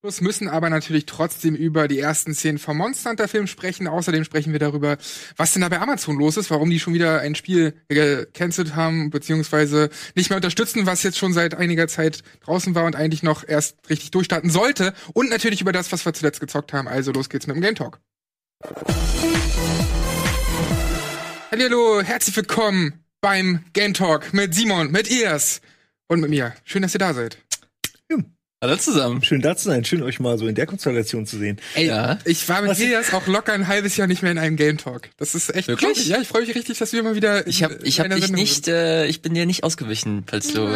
Plus müssen aber natürlich trotzdem über die ersten Szenen vom Monster Hunter Film sprechen. Außerdem sprechen wir darüber, was denn da bei Amazon los ist, warum die schon wieder ein Spiel gecancelt haben, beziehungsweise nicht mehr unterstützen, was jetzt schon seit einiger Zeit draußen war und eigentlich noch erst richtig durchstarten sollte. Und natürlich über das, was wir zuletzt gezockt haben. Also los geht's mit dem Game Talk. Hallo, herzlich willkommen beim Game Talk mit Simon, mit Ias und mit mir. Schön, dass ihr da seid. Hallo zusammen. Schön da zu sein, schön euch mal so in der Konstellation zu sehen. Ey, ja. ich war mit dir jetzt auch locker ein halbes Jahr nicht mehr in einem Game Talk. Das ist echt Wirklich? Ja, ich freue mich richtig, dass wir mal wieder. Ich habe ich hab dich nicht, äh, ich bin dir nicht ausgewichen, falls du. Äh,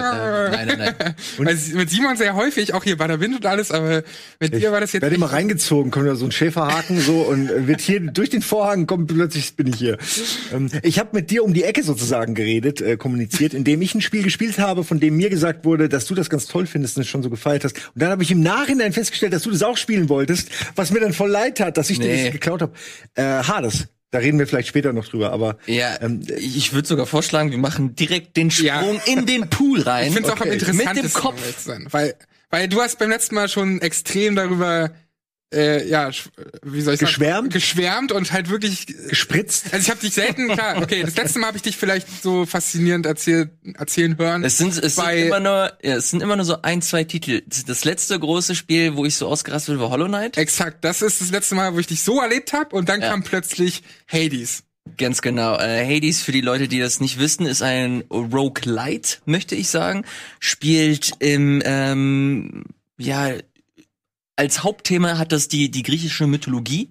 nein, nein, nein. Und mit Simon sehr häufig, auch hier bei der Wind und alles, aber mit dir war das jetzt. Werde immer reingezogen, kommt da so ein Schäferhaken so und wird hier durch den Vorhang kommt plötzlich bin ich hier. Ähm, ich habe mit dir um die Ecke sozusagen geredet, äh, kommuniziert, indem ich ein Spiel gespielt habe, von dem mir gesagt wurde, dass du das ganz toll findest und es schon so gefeiert hast. Und dann habe ich im Nachhinein festgestellt, dass du das auch spielen wolltest, was mir dann voll leid hat, dass ich nee. dir das geklaut habe. Äh, Hades. Da reden wir vielleicht später noch drüber, aber ja, ähm, ich würde sogar vorschlagen, wir machen direkt den Sprung ja. in den Pool rein. Ich finde es okay. auch am interessantesten, mit dem Kopf, weil weil du hast beim letzten Mal schon extrem darüber äh, ja, wie soll ich geschwärmt? sagen? Geschwärmt und halt wirklich gespritzt. Also ich habe dich selten, klar, okay, das letzte Mal habe ich dich vielleicht so faszinierend erzählt, erzählen hören. Es sind es sind immer nur ja, es sind immer nur so ein, zwei Titel. Das letzte große Spiel, wo ich so ausgerastet war Hollow Knight. Exakt, das ist das letzte Mal, wo ich dich so erlebt habe und dann ja. kam plötzlich Hades. Ganz genau. Äh, Hades, für die Leute, die das nicht wissen, ist ein Roguelite, möchte ich sagen. Spielt im ähm, ja als Hauptthema hat das die, die griechische Mythologie.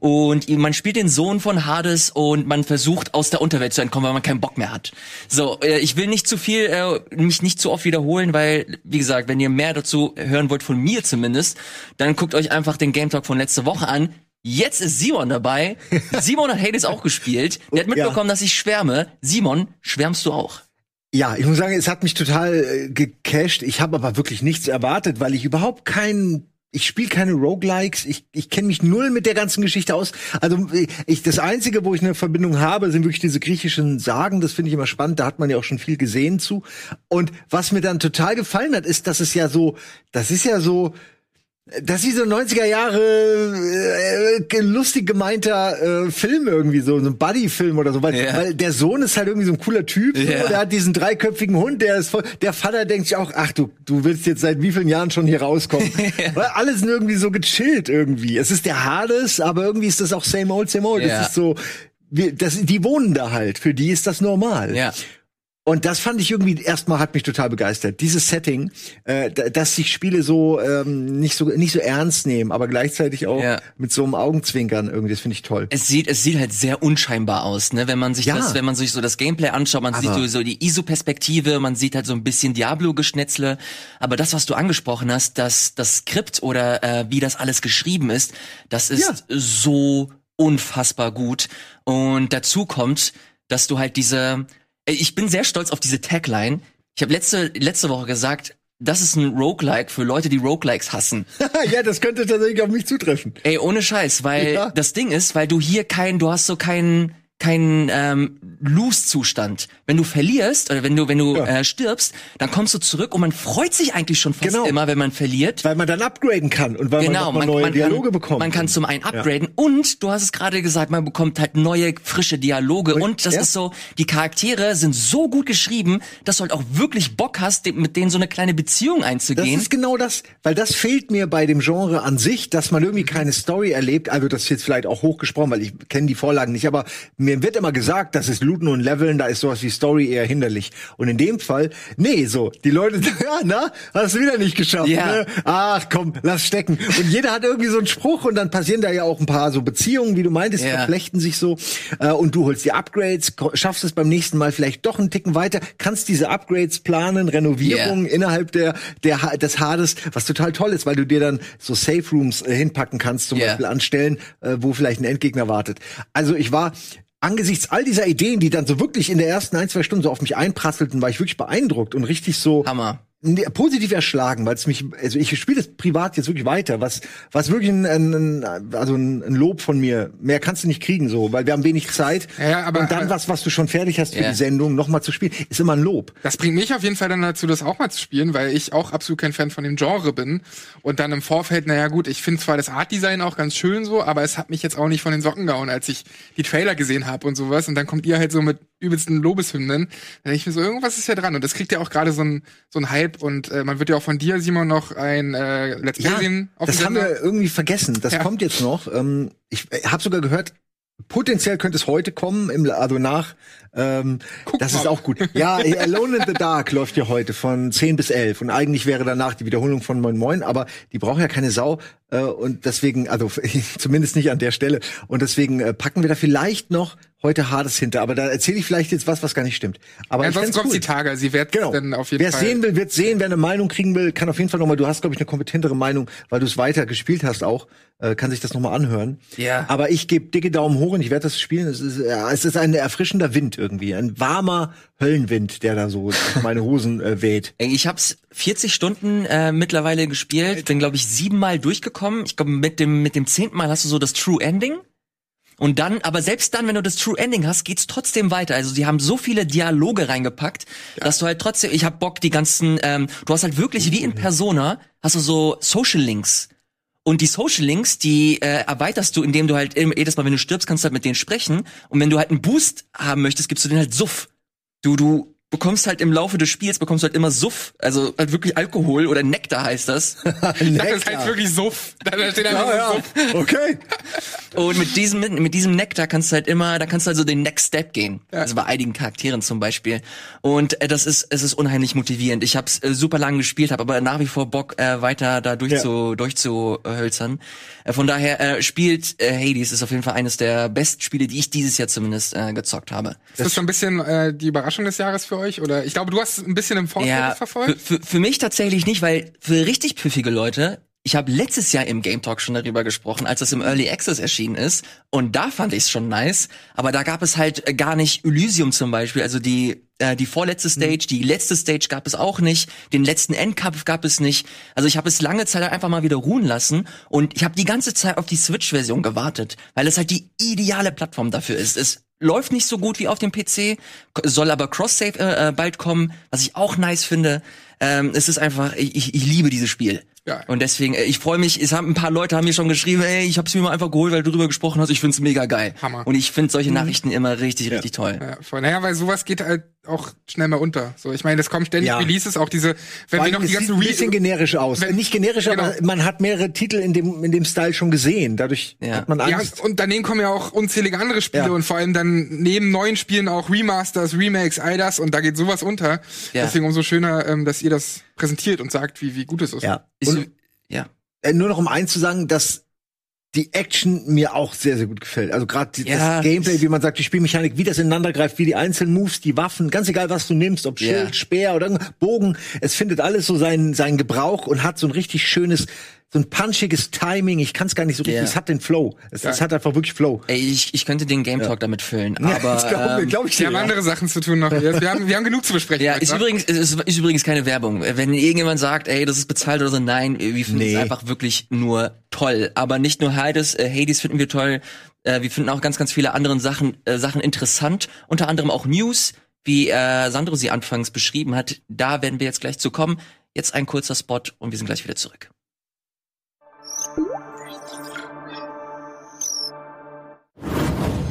Und man spielt den Sohn von Hades und man versucht aus der Unterwelt zu entkommen, weil man keinen Bock mehr hat. So, äh, ich will nicht zu viel, äh, mich nicht zu oft wiederholen, weil, wie gesagt, wenn ihr mehr dazu hören wollt, von mir zumindest, dann guckt euch einfach den Game Talk von letzter Woche an. Jetzt ist Simon dabei. Simon hat Hades auch gespielt. Der hat mitbekommen, ja. dass ich schwärme. Simon, schwärmst du auch? Ja, ich muss sagen, es hat mich total äh, gecasht. Ich habe aber wirklich nichts erwartet, weil ich überhaupt keinen ich spiele keine Roguelikes, ich, ich kenne mich null mit der ganzen Geschichte aus. Also ich das einzige, wo ich eine Verbindung habe, sind wirklich diese griechischen Sagen, das finde ich immer spannend, da hat man ja auch schon viel gesehen zu. Und was mir dann total gefallen hat, ist, dass es ja so, das ist ja so das ist so 90er Jahre äh, lustig gemeinter äh, Film irgendwie so, so ein Buddy-Film oder so, weil, ja. weil der Sohn ist halt irgendwie so ein cooler Typ, ja. so, der hat diesen dreiköpfigen Hund, der ist voll, der Vater denkt sich auch, ach du, du willst jetzt seit wie vielen Jahren schon hier rauskommen, weil alles irgendwie so gechillt irgendwie. Es ist der Hades, aber irgendwie ist das auch same old, same old. Das ist so, wir, das, die wohnen da halt, für die ist das normal. Ja. Und das fand ich irgendwie erstmal hat mich total begeistert. Dieses Setting, äh, dass sich Spiele so ähm, nicht so nicht so ernst nehmen, aber gleichzeitig auch ja. mit so einem Augenzwinkern irgendwie, das finde ich toll. Es sieht es sieht halt sehr unscheinbar aus, ne? Wenn man sich ja. das, wenn man sich so das Gameplay anschaut, man aber sieht so die ISO-Perspektive, man sieht halt so ein bisschen Diablo-Geschnetzle. Aber das, was du angesprochen hast, das das Skript oder äh, wie das alles geschrieben ist, das ist ja. so unfassbar gut. Und dazu kommt, dass du halt diese ich bin sehr stolz auf diese Tagline. Ich habe letzte, letzte Woche gesagt, das ist ein Roguelike für Leute, die Roguelikes hassen. ja, das könnte tatsächlich auf mich zutreffen. Ey, ohne Scheiß, weil ja. das Ding ist, weil du hier kein, du hast so keinen kein ähm, Lose-Zustand. Wenn du verlierst oder wenn du wenn du ja. äh, stirbst, dann kommst du zurück und man freut sich eigentlich schon fast genau. immer, wenn man verliert, weil man dann upgraden kann und weil genau, man, man neue man Dialoge kann, bekommt. Man kann zum einen upgraden ja. und du hast es gerade gesagt, man bekommt halt neue frische Dialoge und, und das ja. ist so, die Charaktere sind so gut geschrieben, dass du halt auch wirklich Bock hast, mit denen so eine kleine Beziehung einzugehen. Das ist genau das, weil das fehlt mir bei dem Genre an sich, dass man irgendwie keine Story erlebt. Also das ist jetzt vielleicht auch hochgesprochen, weil ich kenne die Vorlagen nicht, aber mir wird immer gesagt, das ist Looten und Leveln, da ist sowas wie Story eher hinderlich. Und in dem Fall, nee, so, die Leute, ja, na, hast du wieder nicht geschafft. Ja. Ne? Ach komm, lass stecken. Und jeder hat irgendwie so einen Spruch und dann passieren da ja auch ein paar so Beziehungen, wie du meintest, ja. verflechten sich so. Äh, und du holst die Upgrades, schaffst es beim nächsten Mal vielleicht doch einen Ticken weiter, kannst diese Upgrades planen, Renovierungen yeah. innerhalb der, der, des Hades, was total toll ist, weil du dir dann so Safe Rooms äh, hinpacken kannst, zum yeah. Beispiel anstellen, äh, wo vielleicht ein Endgegner wartet. Also ich war angesichts all dieser Ideen, die dann so wirklich in der ersten ein, zwei Stunden so auf mich einprasselten, war ich wirklich beeindruckt und richtig so. Hammer. Positiv erschlagen, weil es mich, also ich spiele das privat jetzt wirklich weiter, was, was wirklich ein, ein, also ein, Lob von mir. Mehr kannst du nicht kriegen, so, weil wir haben wenig Zeit. Ja, aber- und dann was, was du schon fertig hast für Ja. die Sendung, nochmal zu spielen, ist immer ein Lob. Das bringt mich auf jeden Fall dann dazu, das auch mal zu spielen, weil ich auch absolut kein Fan von dem Genre bin. Und dann im Vorfeld, naja gut, ich finde zwar das Artdesign auch ganz schön so, aber es hat mich jetzt auch nicht von den Socken gehauen, als ich die Trailer gesehen habe und sowas. Und dann kommt ihr halt so mit übelsten Lobeshymnen. Dann denke ich mir so, irgendwas ist ja dran. Und das kriegt ja auch gerade so ein so ein Hype. Und äh, man wird ja auch von dir, Simon, noch ein äh, Let's Play sehen auf das haben wir irgendwie vergessen. Das Ja. kommt jetzt noch. Ähm, ich habe sogar gehört, potenziell könnte es heute kommen, im, also nach. Ähm, Guck das mal. ist auch gut. Ja, Alone in the Dark läuft ja heute von 10 bis 11 und eigentlich wäre danach die Wiederholung von Moin Moin, aber die braucht ja keine Sau äh, und deswegen, also zumindest nicht an der Stelle und deswegen äh, packen wir da vielleicht noch heute Hades hinter, aber da erzähle ich vielleicht jetzt was, was gar nicht stimmt. Aber ich Ansonsten kommt cool. die Tage. Sie wird Genau. dann auf jeden Wer Fall. sehen will, wird sehen. Wer eine Meinung kriegen will, kann auf jeden Fall nochmal, du hast, glaube ich, eine kompetentere Meinung, weil du es weiter gespielt hast auch, äh, kann sich das nochmal anhören. Ja. Aber ich gebe dicke Daumen hoch und ich werde das spielen. Es ist, ja, es ist ein erfrischender Wind irgendwie. Ein warmer Höllenwind, der da so meine Hosen äh, weht. Ich hab's 40 Stunden äh, mittlerweile gespielt, bin glaube ich siebenmal durchgekommen. Ich glaube mit dem mit dem zehnten Mal hast du so das True Ending. Und dann, aber selbst dann, wenn du das True Ending hast, geht's trotzdem weiter. Also die haben so viele Dialoge reingepackt, dass du halt trotzdem, ich hab Bock, die ganzen, ähm, du hast halt wirklich wie in Persona, hast du so Social Links. Und die Social Links, die äh, erweiterst du, indem du halt jedes Mal, wenn du stirbst, kannst du halt mit denen sprechen. Und wenn du halt einen Boost haben möchtest, gibst du denen halt Suff. Du, du bekommst halt im Laufe des Spiels, bekommst du halt immer Suff, also halt wirklich Alkohol oder Nektar heißt das. Das ist halt wirklich Suff. Da steht einfach ja, ja. Suff. Okay. Und mit diesem, mit, mit diesem Nektar kannst du halt immer, da kannst du also den Next Step gehen. Also bei einigen Charakteren zum Beispiel. Und äh, das ist, es ist unheimlich motivierend. Ich habe es äh, super lang gespielt, habe aber nach wie vor Bock, äh, weiter da durch Ja. zu, durchzuhölzern. Äh, von daher äh, spielt äh, Hades ist auf jeden Fall eines der besten Spiele, die ich dieses Jahr zumindest äh, gezockt habe. Ist das so ein bisschen äh, die Überraschung des Jahres für euch? Oder ich glaube, du hast ein bisschen im Vorfeld Ja, verfolgt. für, für mich tatsächlich nicht, weil für richtig pfiffige Leute, ich habe letztes Jahr im Game Talk schon darüber gesprochen, als das im Early Access erschienen ist. Und da fand ich es schon nice. Aber da gab es halt äh, gar nicht Elysium zum Beispiel. Also die, äh, die vorletzte Stage, die letzte Stage gab es auch nicht. Den letzten Endkampf gab es nicht. Also ich habe es lange Zeit einfach mal wieder ruhen lassen. Und ich habe die ganze Zeit auf die Switch-Version gewartet. Weil es halt die ideale Plattform dafür ist. Es läuft nicht so gut wie auf dem PC, soll aber Cross-Save äh, äh, bald kommen, was ich auch nice finde. Ähm, es ist einfach, ich, ich, liebe dieses Spiel. Ja. Und deswegen, äh, ich freue mich, es haben ein paar Leute haben mir schon geschrieben, ey, ich hab's mir mal einfach geholt, weil du drüber gesprochen hast, ich find's mega geil. Hammer. Und ich find solche Nachrichten immer richtig, richtig toll. Ja, voll. Naja, weil sowas geht halt auch schnell mal unter. So, ich meine, es kommen ständig Ja. Releases, auch diese, wenn wir noch die es sieht ganzen ein bisschen generisch aus. Wenn- Nicht generisch, Genau. aber man hat mehrere Titel in dem, in dem Style schon gesehen. Dadurch Ja. hat man ja, Angst. und daneben kommen ja auch unzählige andere Spiele Ja. und vor allem dann neben neuen Spielen auch Remasters, Remakes, all das und da geht sowas unter. Ja. Deswegen umso schöner, ähm, dass ihr das präsentiert und sagt, wie, wie gut es ist. ja. Ist, Und ja. äh, nur noch um eins zu sagen, dass die Action mir auch sehr, sehr gut gefällt. Also gerade Ja. das Gameplay, wie man sagt, die Spielmechanik, wie das ineinander greift, wie die einzelnen Moves, die Waffen, ganz egal, was du nimmst, ob Schild, Ja. Speer oder Bogen, es findet alles so seinen, seinen Gebrauch und hat so ein richtig schönes, so ein punchiges Timing. Ich kann es gar nicht so richtig, Ja. es hat den Flow. Es, es hat einfach wirklich Flow. Ey, ich, ich könnte den Game Talk damit füllen, Ja, aber das glaube ähm, glaub ich Wir dir. haben ja. andere Sachen zu tun noch. jetzt. Wir haben, wir haben genug zu besprechen. Ja, ist heute. übrigens, ist, ist übrigens keine Werbung. Wenn irgendjemand sagt, ey, das ist bezahlt oder so, nein, wir finden Nee. es einfach wirklich nur toll. Aber nicht nur Hades, äh, Hades finden wir toll, äh, wir finden auch ganz, ganz viele andere Sachen, äh, Sachen interessant. Unter anderem auch News, wie äh, Sandro sie anfangs beschrieben hat. Da werden wir jetzt gleich zu kommen. Jetzt ein kurzer Spot und wir sind gleich wieder zurück.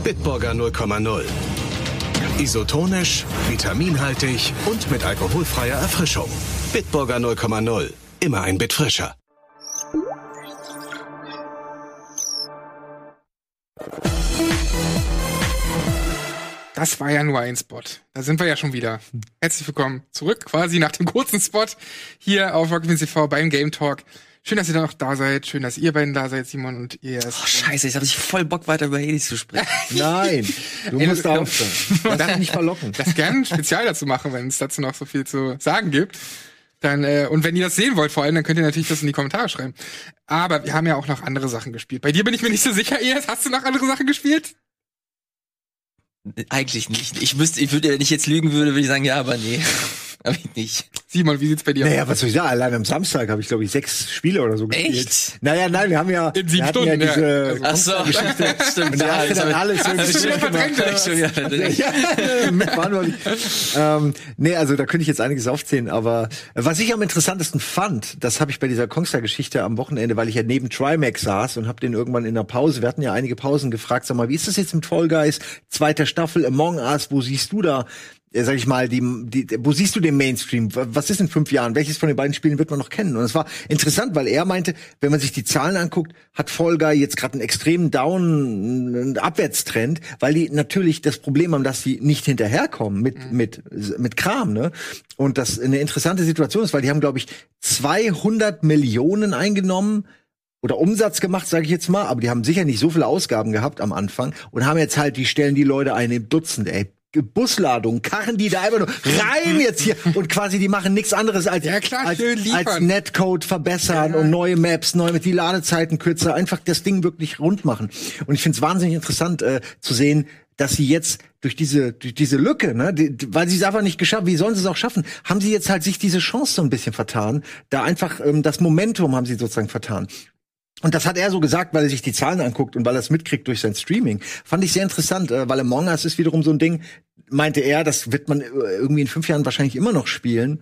Bitburger 0,0. Isotonisch, vitaminhaltig und mit alkoholfreier Erfrischung. Bitburger 0,0. Immer ein Bit frischer. Das war ja nur ein Spot. Da sind wir ja schon wieder. Herzlich willkommen zurück, quasi nach dem kurzen Spot hier auf Rocket TV beim Game Talk. Schön, dass ihr da noch da seid. Schön, dass ihr beiden da seid, Simon und ihr. Oh, scheiße, jetzt habe ich voll Bock weiter über Hades zu sprechen. Nein, du musst das- da aufstehen. Lass dich nicht verlocken. das gerne Spezial dazu machen, wenn es dazu noch so viel zu sagen gibt. Dann, äh, und wenn ihr das sehen wollt vor allem, dann könnt ihr natürlich das in die Kommentare schreiben. Aber wir haben ja auch noch andere Sachen gespielt. Bei dir bin ich mir nicht so sicher, Ias. Hast du noch andere Sachen gespielt? Eigentlich nicht. Ich wüsste, ich würde, wenn ich jetzt lügen würde, würde ich sagen, ja, aber nee. Hab ich nicht. Simon, wie sieht's bei dir aus? Naja, was soll ich sagen? Allein am Samstag habe ich, glaube ich, sechs Spiele oder so gespielt. Echt? Naja, nein, wir haben ja, In sieben Stunden, ja ja. diese Ach so, Geschichte. stimmt. Und da hast du dann alles ich- irgendwie schon verdrängt, ja, mit waren wir nicht. ähm, nee, also da könnte ich jetzt einiges aufzählen, aber was ich am interessantesten fand, das habe ich bei dieser Kongstar-Geschichte am Wochenende, weil ich ja neben Trimax saß und habe den irgendwann in der Pause, wir hatten ja einige Pausen gefragt, sag mal, wie ist das jetzt mit Fall Guys, zweiter Staffel, Among Us, wo siehst du da, sag ich mal, die, die, wo siehst du den Mainstream? Was ist in fünf Jahren? Welches von den beiden Spielen wird man noch kennen? Und es war interessant, weil er meinte, wenn man sich die Zahlen anguckt, hat Fall Guy jetzt gerade einen extremen Down, einen Abwärtstrend, weil die natürlich das Problem haben, dass sie nicht hinterherkommen mit, mit, mit Kram, ne? Und das eine interessante Situation ist, weil die haben, glaube ich, 200 Millionen eingenommen oder Umsatz gemacht, sage ich jetzt mal, aber die haben sicher nicht so viele Ausgaben gehabt am Anfang und haben jetzt halt, die stellen die Leute ein im Dutzend, ey. Busladung, Karren die da einfach nur rein jetzt hier und quasi die machen nichts anderes als, Ja, klar, als, als Netcode verbessern Ja. und neue Maps, neu mit die Ladezeiten kürzer, einfach das Ding wirklich rund machen. Und ich finde es wahnsinnig interessant äh, zu sehen, dass sie jetzt durch diese durch diese Lücke, ne, die, weil sie es einfach nicht geschafft, wie sollen sie es auch schaffen, haben sie jetzt halt sich diese Chance so ein bisschen vertan, da einfach ähm, das Momentum haben sie sozusagen vertan. Und das hat er so gesagt, weil er sich die Zahlen anguckt und weil er es mitkriegt durch sein Streaming. Fand ich sehr interessant, äh, weil Among Us ist wiederum so ein Ding, meinte er, das wird man äh, irgendwie in fünf Jahren wahrscheinlich immer noch spielen.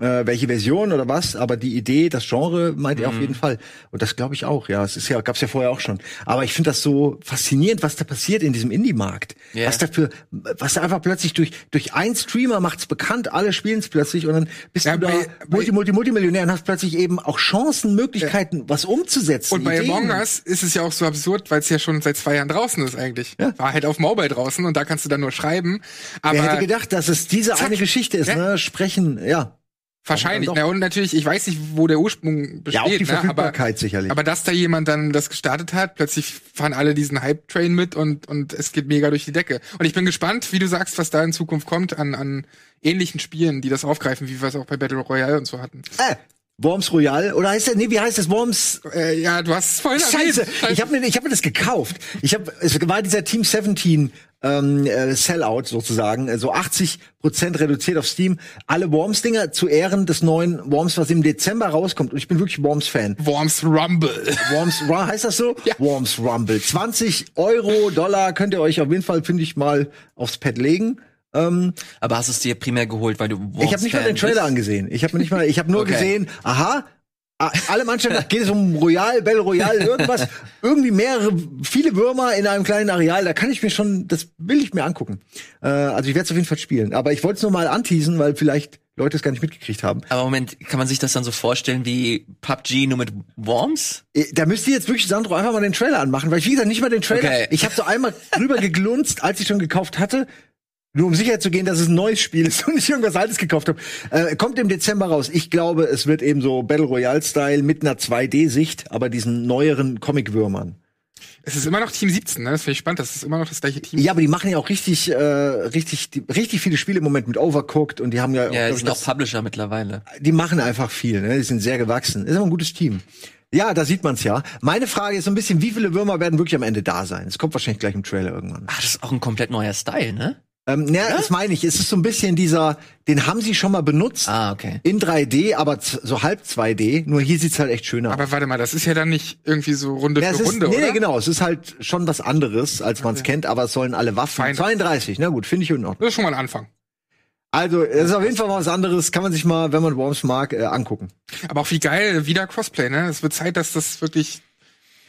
Äh, welche Version oder was, aber die Idee, das Genre meint Mhm. er auf jeden Fall. Und das glaube ich auch, ja. Es ist ja, gab's ja vorher auch schon. Aber ich finde das so faszinierend, was da passiert in diesem Indie-Markt. Ja. Was dafür, was da einfach plötzlich durch, durch ein Streamer macht's bekannt, alle spielen es plötzlich und dann bist Ja, du da bei- Multi, Multi, Multimillionär und hast plötzlich eben auch Chancen, Möglichkeiten, was umzusetzen. Und bei Ideen. Among Us ist es ja auch so absurd, weil es ja schon seit zwei Jahren draußen ist eigentlich. Ja. War halt auf Mobile draußen und da kannst du dann nur schreiben. Aber Wer hätte gedacht, dass es diese Zack. eine Geschichte ist, Ja. ne? Sprechen, ja. Wahrscheinlich. Na, und natürlich, ich weiß nicht, wo der Ursprung besteht. Ja, auch die ne? Verfügbarkeit aber, sicherlich. Aber dass da jemand dann das gestartet hat, plötzlich fahren alle diesen Hype-Train mit und, und es geht mega durch die Decke. Und ich bin gespannt, wie du sagst, was da in Zukunft kommt an, an ähnlichen Spielen, die das aufgreifen, wie wir es auch bei Battle Royale und so hatten. Äh, Worms Royal oder heißt der, nee, wie heißt das? Worms Äh, ja, du hast es vorhin Scheiße, erwähnt. ich habe mir, ich hab mir das gekauft. Ich habe, es war dieser Team 17 ähm, äh, Sellout sozusagen, äh, so 80 Prozent reduziert auf Steam. Alle Worms-Dinger zu Ehren des neuen Worms, was im Dezember rauskommt. Und ich bin wirklich Worms-Fan. Worms Rumble. Worms, Ru- heißt das so? Ja. Worms Rumble. 20 Euro, Dollar könnt ihr euch auf jeden Fall, finde ich, mal aufs Pad legen. Ähm, Aber hast du es dir primär geholt, weil du Worms ich habe nicht mal den Trailer angesehen. Ich habe nicht mal, ich habe nur Okay. gesehen, aha, alle Mannschaften, geht es um Royal, Battle Royale, irgendwas, irgendwie mehrere, viele Würmer in einem kleinen Areal, da kann ich mir schon, das will ich mir angucken. Äh, also ich werde es auf jeden Fall spielen. Aber ich wollte es nur mal anteasen, weil vielleicht Leute es gar nicht mitgekriegt haben. Aber Moment, kann man sich das dann so vorstellen wie PUBG nur mit Worms? Äh, Da müsst ihr jetzt wirklich, Sandro, einfach mal den Trailer anmachen, weil ich, wie gesagt, nicht mal den Trailer. Okay. Ich habe so einmal drüber geglunzt, als ich schon gekauft hatte. Nur um sicher zu gehen, dass es ein neues Spiel ist und ich irgendwas Altes gekauft habe. Äh, kommt im Dezember raus. Ich glaube, es wird eben so Battle Royale-Style mit einer 2D-Sicht, aber diesen neueren Comic-Würmern. Es ist immer noch Team 17, ne? Das finde ich spannend. Das ist immer noch das gleiche Team. Ja, aber die machen ja auch richtig, äh, richtig, die, richtig viele Spiele im Moment mit Overcooked und die haben ja, Ja, die sind auch Publisher mittlerweile. die machen einfach viel, ne? Die sind sehr gewachsen. Ist aber ein gutes Team. Ja, da sieht man's ja. Meine Frage ist so ein bisschen, wie viele Würmer werden wirklich am Ende da sein? Es kommt wahrscheinlich gleich im Trailer irgendwann. Ah, das ist auch ein komplett neuer Style, ne? Ähm, ne, das meine ich. Es ist so ein bisschen dieser, den haben sie schon mal benutzt. Ah, okay. In 3D, aber so halb 2D. Nur hier sieht's halt echt schöner aus. Aber warte mal, das ist ja dann nicht irgendwie so Runde Ja, es für ist, Runde, nee, oder? nee, genau. Es ist halt schon was anderes, als man's kennt, aber es sollen alle Waffen. Fein. 32, na gut, finde ich in Ordnung. Das ist schon mal ein Anfang. Also, es ist auf jeden Fall was anderes. Kann man sich mal, wenn man Worms mag, äh, angucken. Aber auch wie geil, wieder Crossplay, ne? Es wird Zeit, dass das wirklich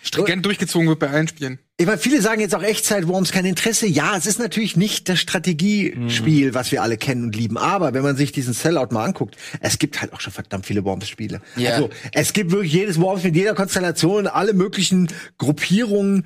stringent durchgezogen wird bei allen Spielen. Ich meine, viele sagen jetzt auch Echtzeit Worms kein Interesse. Ja, es ist natürlich nicht das Strategiespiel, was wir alle kennen und lieben. Aber wenn man sich diesen Sellout mal anguckt, es gibt halt auch schon verdammt viele Worms-Spiele. Ja. Also, es gibt wirklich jedes Worms mit jeder Konstellation, alle möglichen Gruppierungen.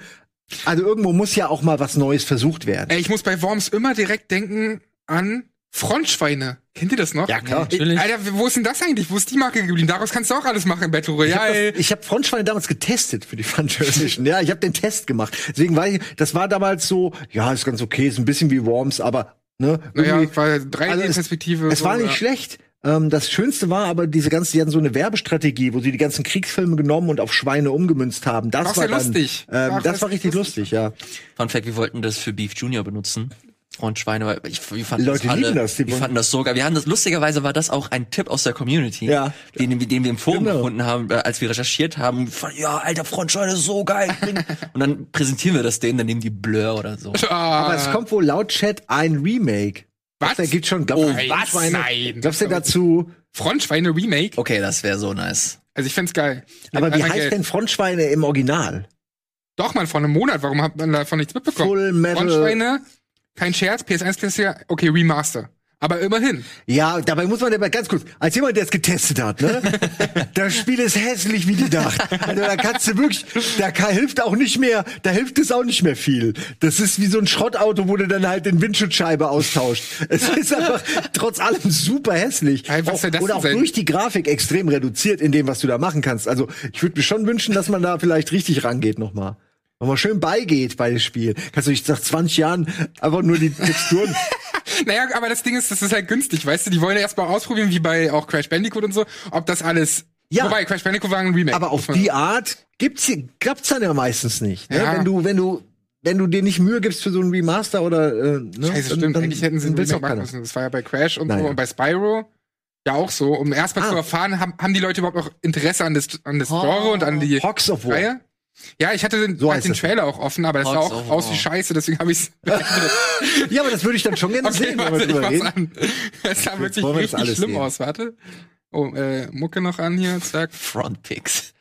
Also irgendwo muss ja auch mal was Neues versucht werden. Ich muss bei Worms immer direkt denken an Frontschweine. Kennt ihr das noch? Ja, klar. Natürlich. Alter, wo ist denn das eigentlich? Wo ist die Marke geblieben? Daraus kannst du auch alles machen im Battle Ich habe Royale. hab Frontschweine damals getestet für die Edition. Ja, ich habe den Test gemacht. Deswegen war ich, das war damals so, ja, ist ganz okay, ist ein bisschen wie Worms, aber ne, Naja, war Also 3D-Perspektive. Es war nicht ja. schlecht. Ähm, das Schönste war aber diese ganze, die hatten so eine Werbestrategie, wo sie die ganzen Kriegsfilme genommen und auf Schweine umgemünzt haben. Das War war sehr dann, lustig. Ähm, War das war richtig lustig. lustig, ja. Fun Fact, wir wollten das für Beef Junior benutzen. Frontschweine, weil ich, wir fanden Leute das alle, lieben das, die wir fanden das so geil. Wir haben das, lustigerweise war das auch ein Tipp aus der Community, Ja. den, den wir im Forum Genau. gefunden haben, äh, als wir recherchiert haben. Und fanden, ja, alter Frontschweine, so geil. und dann präsentieren wir das denen, dann nehmen die Blur oder so. Ah, Aber es kommt wohl laut Chat ein Remake. Was? Da gibt schon, glaub, Oh, was? Schweine. Nein. Glaubst du dazu? Frontschweine Remake. Okay, das wäre so nice. Also ich find's geil. Aber Mit wie einmal heißt Geld. denn Frontschweine im Original? Doch, man, vor einem Monat. Warum hat man davon nichts mitbekommen? Full Metal. Frontschweine, kein Scherz, PS1 Klassiker, okay, Remaster. Aber immerhin. Ja, dabei muss man aber ganz kurz, als jemand, der es getestet hat, ne? das Spiel ist hässlich wie die Nacht. Also da kannst du wirklich, da kann, hilft auch nicht mehr, da hilft es auch nicht mehr viel. Das ist wie so ein Schrottauto, wo du dann halt den Windschutzscheibe austauscht. Es ist einfach trotz allem super hässlich. Hey, auch, oder auch denn? durch die Grafik extrem reduziert in dem, was du da machen kannst. Also ich würde mir schon wünschen, dass man da vielleicht richtig rangeht nochmal. Nochmal schön beigeht bei dem Spiel. Kannst du nicht nach 20 Jahren einfach nur die Texturen Naja, aber das Ding ist, das ist halt günstig, weißt du? Die wollen ja erst mal ausprobieren, wie bei auch Crash Bandicoot und so, ob das alles. Ja. Wobei, Crash Bandicoot war ein Remake. Aber auf die Art gibt's klappt's dann ja meistens nicht. Ne? Ja. Wenn du, wenn du, wenn du dir nicht Mühe gibst für so ein Remaster oder äh, ne? Scheiße, dann- stimmt. dann- Eigentlich hätten sie ein Remake machen müssen. Das war ja bei Crash und Naja. so und bei Spyro. Ja, auch so. Um erstmal Ah. zu erfahren, haben, haben die Leute überhaupt noch Interesse an das, an das Oh. Genre und an die Hawks of War. Reihe? Ja, ich hatte den, So hatte den das. Trailer auch offen, aber das sah auch aus wie Scheiße, deswegen habe ich's. Ja, aber das würde ich dann schon gerne okay, sehen, wenn warte, wir ich drüber reden. an. Es sah wirklich wir das richtig schlimm sehen. aus. Warte. Oh, äh, Mucke noch an hier, zack. Frontpicks.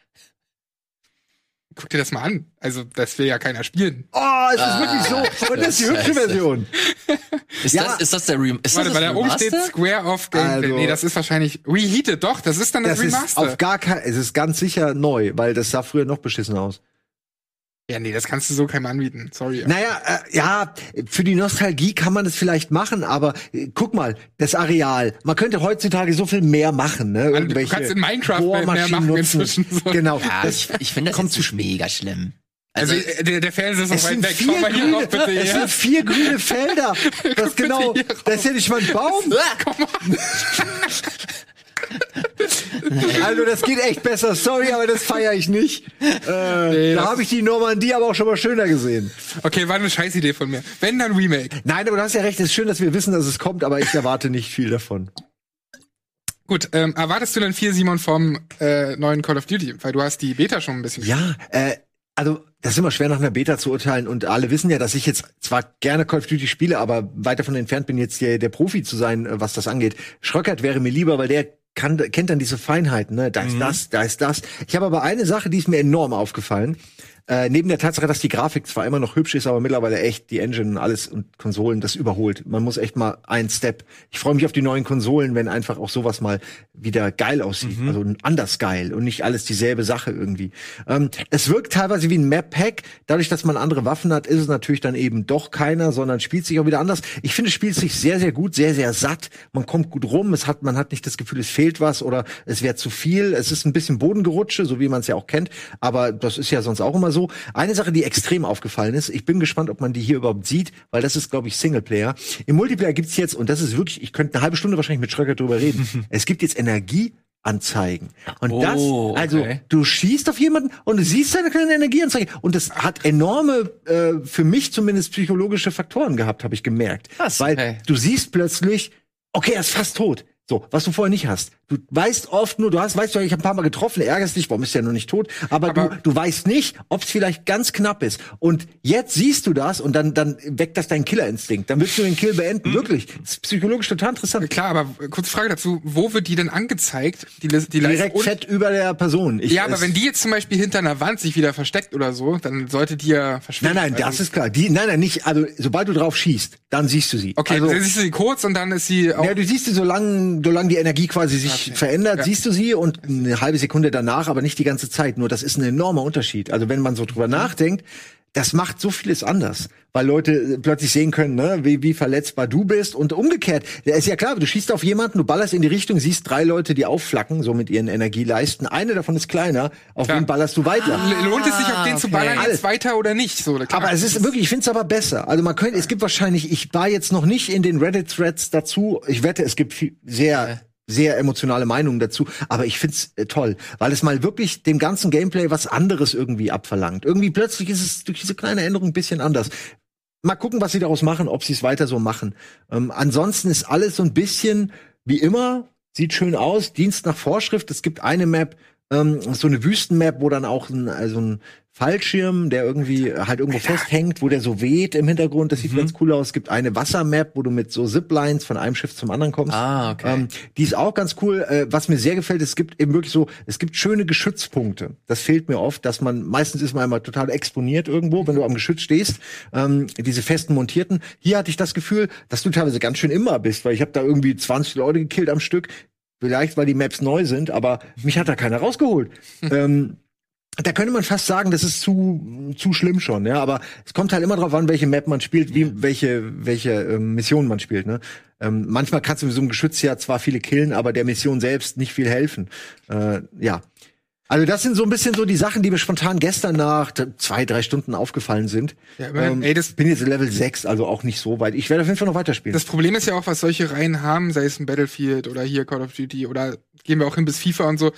Guck dir das mal an. Also, das will ja keiner spielen. Oh, es ist wirklich so. Und das ist die hübsche. Version. Ist, Ja. das, ist das der Rem ist Warte, das weil das da oben steht? Square of Gameplay. Also- nee, das ist wahrscheinlich Reheated, doch, das ist dann das, Das ist Remaster. auf gar kein, es ist ganz sicher neu, weil das sah früher noch beschissen aus. Ja, nee, das kannst du so keinem anbieten. Sorry. Naja, äh, ja, für die Nostalgie kann man das vielleicht machen, aber äh, guck mal, das Areal. Man könnte heutzutage so viel mehr machen, ne? Also, du kannst in Minecraft mehr Bohrmaschinen machen nutzen. inzwischen, so. Genau. Ja, das, ich, ich finde das kommt jetzt zu mega schlimm. Also, Also, äh, der, der Fernseher ist noch weit sind weg. vier Komm mal hier grüne, rauf, bitte. es Ja. sind vier grüne Felder. Das genau, das ist ja nicht mal ein Baum. Komm mal. Also das geht echt besser. Sorry, aber das feiere ich nicht. Äh, Nee, da habe ich die Normandie aber auch schon mal schöner gesehen. Okay, war eine scheiß Idee von mir. Wenn, dann Remake. Nein, aber du hast ja recht. Es ist schön, dass wir wissen, dass es kommt, aber ich erwarte nicht viel davon. Gut, ähm, erwartest du denn viel, Simon, vom äh, neuen Call of Duty? Weil du hast die Beta schon ein bisschen Ja, äh, also das ist immer schwer nach einer Beta zu urteilen und alle wissen ja, dass ich jetzt zwar gerne Call of Duty spiele, aber weit davon entfernt bin, jetzt der, der Profi zu sein, äh, was das angeht. Schröckert wäre mir lieber, weil der kann, kennt dann diese Feinheiten, ne? Da ist das, da ist das. Ich habe aber eine Sache, die ist mir enorm aufgefallen. Äh, neben der Tatsache, dass die Grafik zwar immer noch hübsch ist, aber mittlerweile echt die Engine und alles und Konsolen das überholt. Man muss echt mal einen Step. Ich freue mich auf die neuen Konsolen, wenn einfach auch sowas mal wieder geil aussieht. Also anders geil und nicht alles dieselbe Sache irgendwie. Ähm, es wirkt teilweise wie ein Map-Pack. Dadurch, dass man andere Waffen hat, ist es natürlich dann eben doch keiner, sondern spielt sich auch wieder anders. Ich finde, es spielt sich sehr, sehr gut, sehr, sehr satt. Man kommt gut rum. Es hat, man hat nicht das Gefühl, es fehlt was oder es wäre zu viel. Es ist ein bisschen Bodengerutsche, so wie man es ja auch kennt. Aber das ist ja sonst auch immer so. Eine Sache, die extrem aufgefallen ist, ich bin gespannt, ob man die hier überhaupt sieht, weil das ist, glaube ich, Singleplayer. Im Multiplayer gibt's jetzt, und das ist wirklich, ich könnte eine halbe Stunde wahrscheinlich mit Schröcker drüber reden. es gibt jetzt Energieanzeigen. Und Oh, das, also okay. du schießt auf jemanden und du siehst eine kleine Energieanzeige. Und das hat enorme, äh, für mich zumindest psychologische Faktoren gehabt, habe ich gemerkt. Krass, Weil okay. du siehst plötzlich, okay, er ist fast tot. So, was du vorher nicht hast. Du weißt oft nur, du hast, weißt du, ich habe ein paar Mal getroffen, ärgerst dich, warum ist der noch nicht tot? Aber, Aber- du, du weißt nicht, ob es vielleicht ganz knapp ist. Und jetzt siehst du das und dann, dann weckt das deinen Killerinstinkt. Dann willst du den Kill beenden. Mhm. Wirklich. Das ist psychologisch total interessant. Klar, aber äh, kurze Frage dazu, wo wird die denn angezeigt? Die, die Direkt und- fett über der Person. Ich, Ja, aber wenn die jetzt zum Beispiel hinter einer Wand sich wieder versteckt oder so, dann sollte die ja verschwinden. Nein, nein, das Also- ist klar. Die, nein, nein, nicht. Also, sobald du drauf schießt, dann siehst du sie. Okay, also, dann siehst du sie kurz und dann ist sie auch. Ja, du siehst sie, solange, solange die Energie quasi sich Okay. verändert, Ja. siehst du sie und eine halbe Sekunde danach, aber nicht die ganze Zeit. Nur das ist ein enormer Unterschied. Also wenn man so drüber nachdenkt, das macht so vieles anders, weil Leute äh, plötzlich sehen können, ne, wie, wie verletzbar du bist und umgekehrt. Ja, ist ja klar, du schießt auf jemanden, du ballerst in die Richtung, siehst drei Leute, die aufflacken, so mit ihren Energieleisten. Eine davon ist kleiner, auf Klar. wen ballerst du weiter? L- Lohnt es sich auf den zu okay. ballern Alles. jetzt weiter oder nicht? So, klar. Aber es ist wirklich, ich finde es aber besser. Also man könnte, es gibt wahrscheinlich, ich war jetzt noch nicht in den Reddit-Threads dazu. Ich wette, es gibt viel, sehr, sehr emotionale Meinungen dazu. Aber ich find's äh, toll, weil es mal wirklich dem ganzen Gameplay was anderes irgendwie abverlangt. Irgendwie plötzlich ist es durch diese kleine Änderung ein bisschen anders. mal gucken, was sie daraus machen, ob sie es weiter so machen. Ähm, ansonsten ist alles so ein bisschen wie immer, sieht schön aus, Dienst nach Vorschrift. Es gibt eine Map, ähm, so eine Wüstenmap, wo dann auch ein, also ein Fallschirm, der irgendwie halt irgendwo festhängt, wo der so weht im Hintergrund. Das sieht Mhm. ganz cool aus. Es gibt eine Wassermap, wo du mit so Ziplines von einem Schiff zum anderen kommst. Ah, okay. Ähm, die ist auch ganz cool. Äh, was mir sehr gefällt, es gibt eben wirklich so, es gibt schöne Geschützpunkte. Das fehlt mir oft, dass man, meistens ist man immer total exponiert irgendwo, wenn du am Geschütz stehst. Ähm, diese festen montierten. Hier hatte ich das Gefühl, dass du teilweise ganz schön immer bist, weil ich habe da irgendwie 20 Leute gekillt am Stück. Vielleicht, weil die Maps neu sind, aber mich hat da keiner rausgeholt. ähm, da könnte man fast sagen, das ist zu, zu schlimm schon, ja. Aber es kommt halt immer drauf an, welche Map man spielt, wie, welche, welche ähm, Mission man spielt, ne. Ähm, manchmal kannst du mit so einem Geschütz ja zwar viele killen, aber der Mission selbst nicht viel helfen. Äh, ja. Also das sind so ein bisschen so die Sachen, die mir spontan gestern nach zwei, drei Stunden aufgefallen sind. Ja, immerhin. ähm, Ey, das- bin jetzt Level 6, also auch nicht so weit. Ich werde auf jeden Fall noch weiterspielen. Das Problem ist ja auch, was solche Reihen haben, sei es ein Battlefield oder hier Call of Duty oder gehen wir auch hin bis FIFA und so.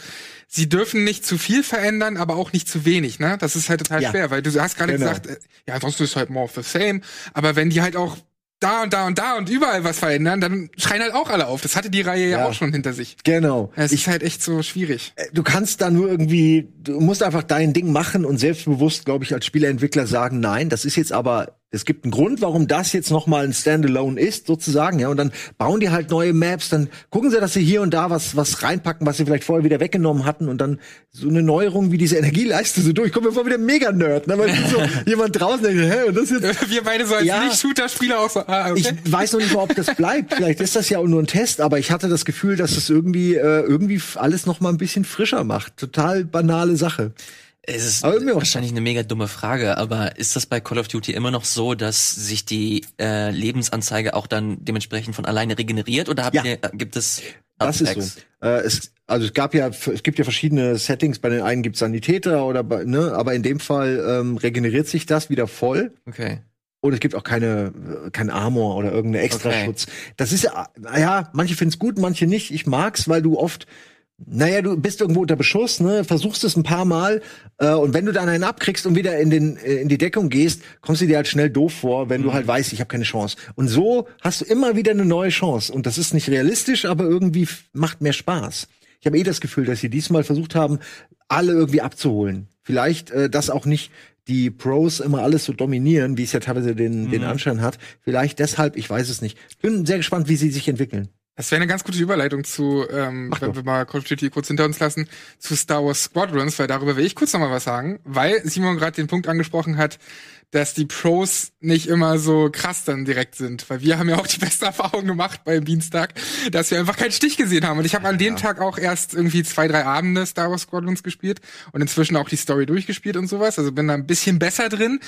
Sie dürfen nicht zu viel verändern, aber auch nicht zu wenig, ne? Das ist halt total Ja. schwer, weil du hast gerade Genau. gesagt, äh, ja, ansonsten ist halt more of the same. Aber wenn die halt auch da und da und da und überall was verändern, dann schreien halt auch alle auf. Das hatte die Reihe ja, Ja. auch schon hinter sich. genau. Es Ich ist halt echt so schwierig. du kannst da nur irgendwie, du musst einfach dein Ding machen und selbstbewusst, glaube ich, als Spieleentwickler sagen, nein, das ist jetzt aber, es gibt einen Grund, warum das jetzt noch mal ein Standalone ist, sozusagen, ja, und dann bauen die halt neue Maps, dann gucken sie, dass sie hier und da was, was reinpacken, was sie vielleicht vorher wieder weggenommen hatten und dann so eine Neuerung wie diese Energieleiste so durch. Kommt mir vor wie der Mega-Nerd, ne, weil so jemand draußen denkt, hä, und das jetzt Wir beide so als Ja. Nicht-Shooter-Spieler auch so, ah, okay. ich weiß noch nicht mal, ob das bleibt. Vielleicht ist das ja auch nur ein Test, aber ich hatte das Gefühl, dass es irgendwie äh, irgendwie alles noch mal ein bisschen frischer macht. Total banale Sache. Es ist Aber irgendwie wahrscheinlich eine mega dumme Frage, aber ist das bei Call of Duty immer noch so, dass sich die äh, Lebensanzeige auch dann dementsprechend von alleine regeneriert oder habt Ja. ihr, äh, gibt es Das ist so. Äh, es, also es gab ja, es gibt ja verschiedene Settings. Bei den einen gibt es Sanitäter oder bei, ne, aber in dem Fall ähm, regeneriert sich das wieder voll. Okay. Und es gibt auch keine, äh, kein Armor oder irgendeine Extraschutz. Das ist ja, naja, manche finden es gut, manche nicht. Ich mag's, weil du oft, naja, du bist irgendwo unter Beschuss, ne, versuchst es ein paar Mal äh, und wenn du dann einen abkriegst und wieder in, den, äh, in die Deckung gehst, kommst du dir halt schnell doof vor, wenn du halt weißt, ich habe keine Chance. Und so hast du immer wieder eine neue Chance. Und das ist nicht realistisch, aber irgendwie macht mehr Spaß. Ich habe eh das Gefühl, dass sie diesmal versucht haben, alle irgendwie abzuholen. Vielleicht, äh, dass auch nicht die Pros immer alles so dominieren, wie es ja teilweise den, den Anschein hat. Vielleicht deshalb, ich weiß es nicht. Bin sehr gespannt, wie sie sich entwickeln. Das wäre eine ganz gute Überleitung zu, ähm, Mach wenn doch. wir mal Call of Duty kurz hinter uns lassen, zu Star Wars Squadrons, weil darüber will ich kurz noch mal was sagen, weil Simon gerade den Punkt angesprochen hat, dass die Pros nicht immer so krass dann direkt sind, weil wir haben ja auch die beste Erfahrung gemacht beim Dienstag, dass wir einfach keinen Stich gesehen haben. Und ich habe an dem Tag auch erst irgendwie zwei, drei Abende Star Wars Squadrons gespielt und inzwischen auch die Story durchgespielt und sowas, also bin da ein bisschen besser drin,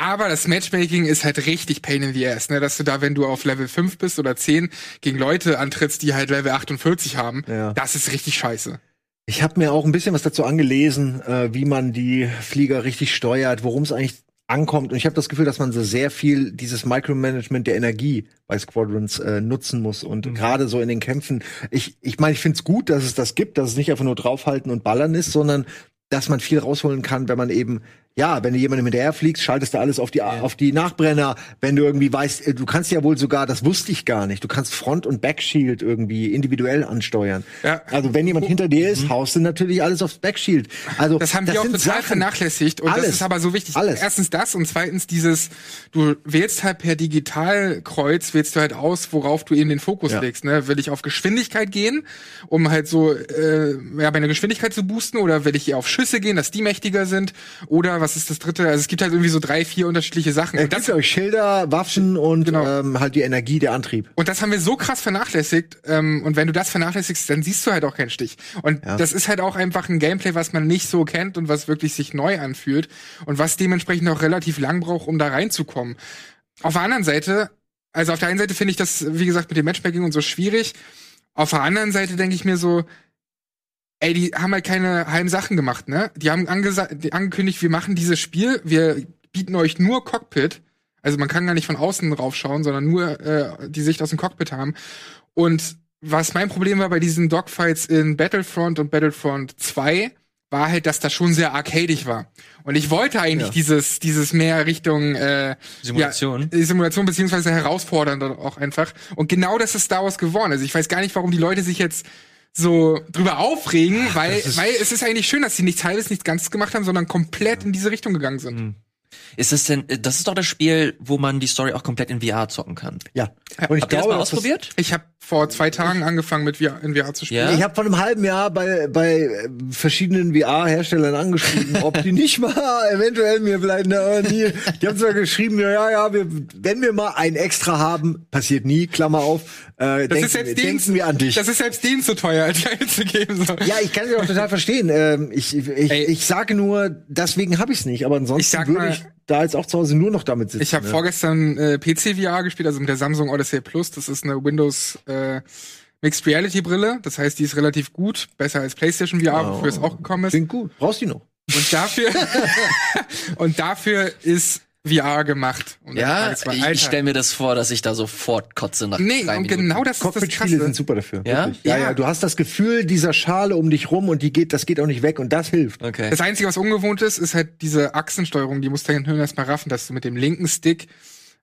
aber das Matchmaking ist halt richtig pain in the ass, ne? Dass du da, wenn du auf Level 5 bist oder 10, gegen Leute antrittst, die halt Level 48 haben, Ja. das ist richtig scheiße. Ich habe mir auch ein bisschen was dazu angelesen, äh, wie man die Flieger richtig steuert, worum es eigentlich ankommt. Und ich habe das Gefühl, dass man so sehr viel dieses Micromanagement der Energie bei Squadrons äh, nutzen muss. Und gerade so in den Kämpfen, ich ich meine, ich finde es gut, dass es das gibt, dass es nicht einfach nur draufhalten und ballern ist, sondern dass man viel rausholen kann, wenn man eben ja, wenn du jemandem hinterher fliegst, schaltest du alles auf die auf die Nachbrenner. Wenn du irgendwie weißt, äh, du kannst ja wohl sogar, das wusste ich gar nicht, du kannst Front und Backshield irgendwie individuell ansteuern. Ja. Also wenn jemand hinter dir ist, haust du natürlich alles aufs Backshield. Also Das haben wir auch total Sachen. vernachlässigt und das Alles. ist aber so wichtig. Alles. Erstens das und zweitens dieses, du wählst halt per Digitalkreuz, wählst du halt aus, worauf du eben den Fokus Ja. legst. Ne? Will ich auf Geschwindigkeit gehen, um halt so äh, ja, meine Geschwindigkeit zu boosten oder will ich eher auf Schüsse gehen, dass die mächtiger sind oder was ist das dritte? Also es gibt halt irgendwie so drei, vier unterschiedliche Sachen. Es das gibt euch Schilder, Waffen und Genau. ähm, halt die Energie, der Antrieb. Und das haben wir so krass vernachlässigt. Ähm, und wenn du das vernachlässigst, dann siehst du halt auch keinen Stich. Und Ja. das ist halt auch einfach ein Gameplay, was man nicht so kennt und was wirklich sich neu anfühlt und was dementsprechend auch relativ lang braucht, um da reinzukommen. Auf der anderen Seite, also auf der einen Seite finde ich das, wie gesagt, mit dem Matchmaking und so schwierig. Auf der anderen Seite denke ich mir so, ey, die haben halt keine halben Sachen gemacht, ne? Die haben die angekündigt, wir machen dieses Spiel, wir bieten euch nur Cockpit. Also man kann gar nicht von außen raufschauen, sondern nur äh, die Sicht aus dem Cockpit haben. Und was mein Problem war bei diesen Dogfights in Battlefront und Battlefront 2, war halt, dass das schon sehr arcadig war. Und ich wollte eigentlich Ja. dieses, dieses mehr Richtung äh, Simulation. Ja, Simulation beziehungsweise herausfordernd auch einfach. Und genau das ist Star Wars geworden. Also ich weiß gar nicht, warum die Leute sich jetzt so drüber aufregen, weil, weil es ist eigentlich schön, dass sie nichts halbes, nichts Ganzes gemacht haben, sondern komplett in diese Richtung gegangen sind. Ist es denn, das ist doch das Spiel, wo man die Story auch komplett in VR zocken kann. Ja. Und ich Habt ihr das mal dass das- ausprobiert? Ich habe vor zwei Tagen angefangen mit VR, in VR zu spielen. Ja? Ich habe vor einem halben Jahr bei, bei äh, verschiedenen VR-Herstellern angeschrieben, ob die nicht mal eventuell mir vielleicht eine nie. Die haben zwar geschrieben, ja, ja, ja, wir, wenn wir mal ein Extra haben, passiert nie, Klammer auf, äh, Das denken, ist selbst wir, denen, denken wir an dich. Das ist selbst denen zu teuer, die einzugeben. So. ja, ich kann sie auch total verstehen. Ähm, ich, ich, Ey. ich sage nur, deswegen habe ich es nicht, aber Ich ansonsten sag würde ich da jetzt auch zu Hause nur noch damit sitzen. Ich habe ja. vorgestern äh, PC VR gespielt, also mit der Samsung Odyssey Plus. Das ist eine Windows äh, Mixed Reality Brille. Das heißt, die ist relativ gut, besser als PlayStation VR, wofür es auch gekommen ist. Klingt gut. Brauchst du die noch? Und dafür und dafür ist VR gemacht. Und Ja, frage ich ich, stelle mir das vor, dass ich da sofort kotze nach Nee, drei und Minuten. genau das ist das Krasse. sind super dafür. Ja? wirklich. Ja, Ja. ja, du hast das Gefühl dieser Schale um dich rum und die geht, das geht auch nicht weg und das hilft. Okay. Das Einzige, was ungewohnt ist, ist halt diese Achsensteuerung. Die musst du dein Hirn erstmal raffen, dass du mit dem linken Stick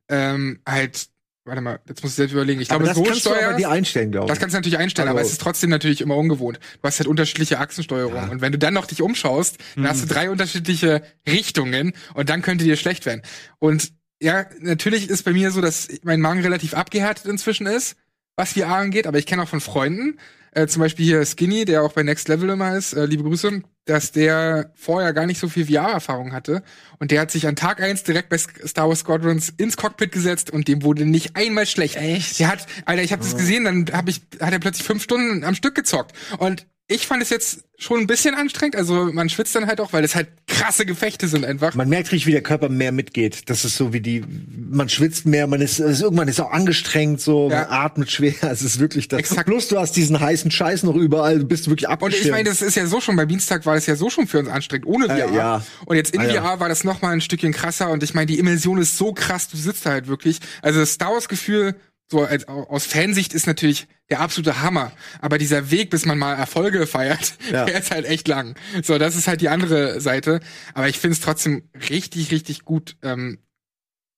ähm, halt, warte mal, jetzt muss ich selbst überlegen. Ich Aber glaube, das kannst du aber dir einstellen, glaube ich. Das kannst du natürlich einstellen, Also- aber es ist trotzdem natürlich immer ungewohnt. Du hast halt unterschiedliche Achsensteuerungen. Und wenn du dann noch dich umschaust, dann hast du drei unterschiedliche Richtungen und dann könnte dir schlecht werden. Und ja, natürlich ist bei mir so, dass mein Magen relativ abgehärtet inzwischen ist, was VR angeht, aber ich kenne auch von Freunden, äh, zum Beispiel hier Skinny, der auch bei Next Level immer ist, äh, liebe Grüße, dass der vorher gar nicht so viel VR-Erfahrung hatte. Und der hat sich an Tag eins direkt bei Star Wars Squadrons ins Cockpit gesetzt und dem wurde nicht einmal schlecht. Echt? Der hat, Alter, ich habe das gesehen, dann hab ich, hat er plötzlich fünf Stunden am Stück gezockt. Und ich fand es jetzt schon ein bisschen anstrengend. Also man schwitzt dann halt auch, weil es halt krasse Gefechte sind einfach. Man merkt richtig, wie der Körper mehr mitgeht. Das ist so wie die, man schwitzt mehr, man ist, ist irgendwann ist auch angestrengt, so, Ja. man atmet schwer. Es ist wirklich das. Exakt. Plus du hast diesen heißen Scheiß noch überall, du bist wirklich Und abgeschirmt. ich meine, das ist ja so schon, bei Dienstag war das ja so schon für uns anstrengend, ohne VR. Äh, ja. Und jetzt in Ah, ja. VR war das noch mal ein Stückchen krasser und ich meine, die Immersion ist so krass, du sitzt da halt wirklich. Also das Star Wars Gefühl, so als, aus Fansicht ist natürlich der absolute Hammer. Aber dieser Weg, bis man mal Erfolge feiert, Ja. der ist halt echt lang. So, das ist halt die andere Seite. Aber ich finde es trotzdem richtig, richtig gut. Ähm,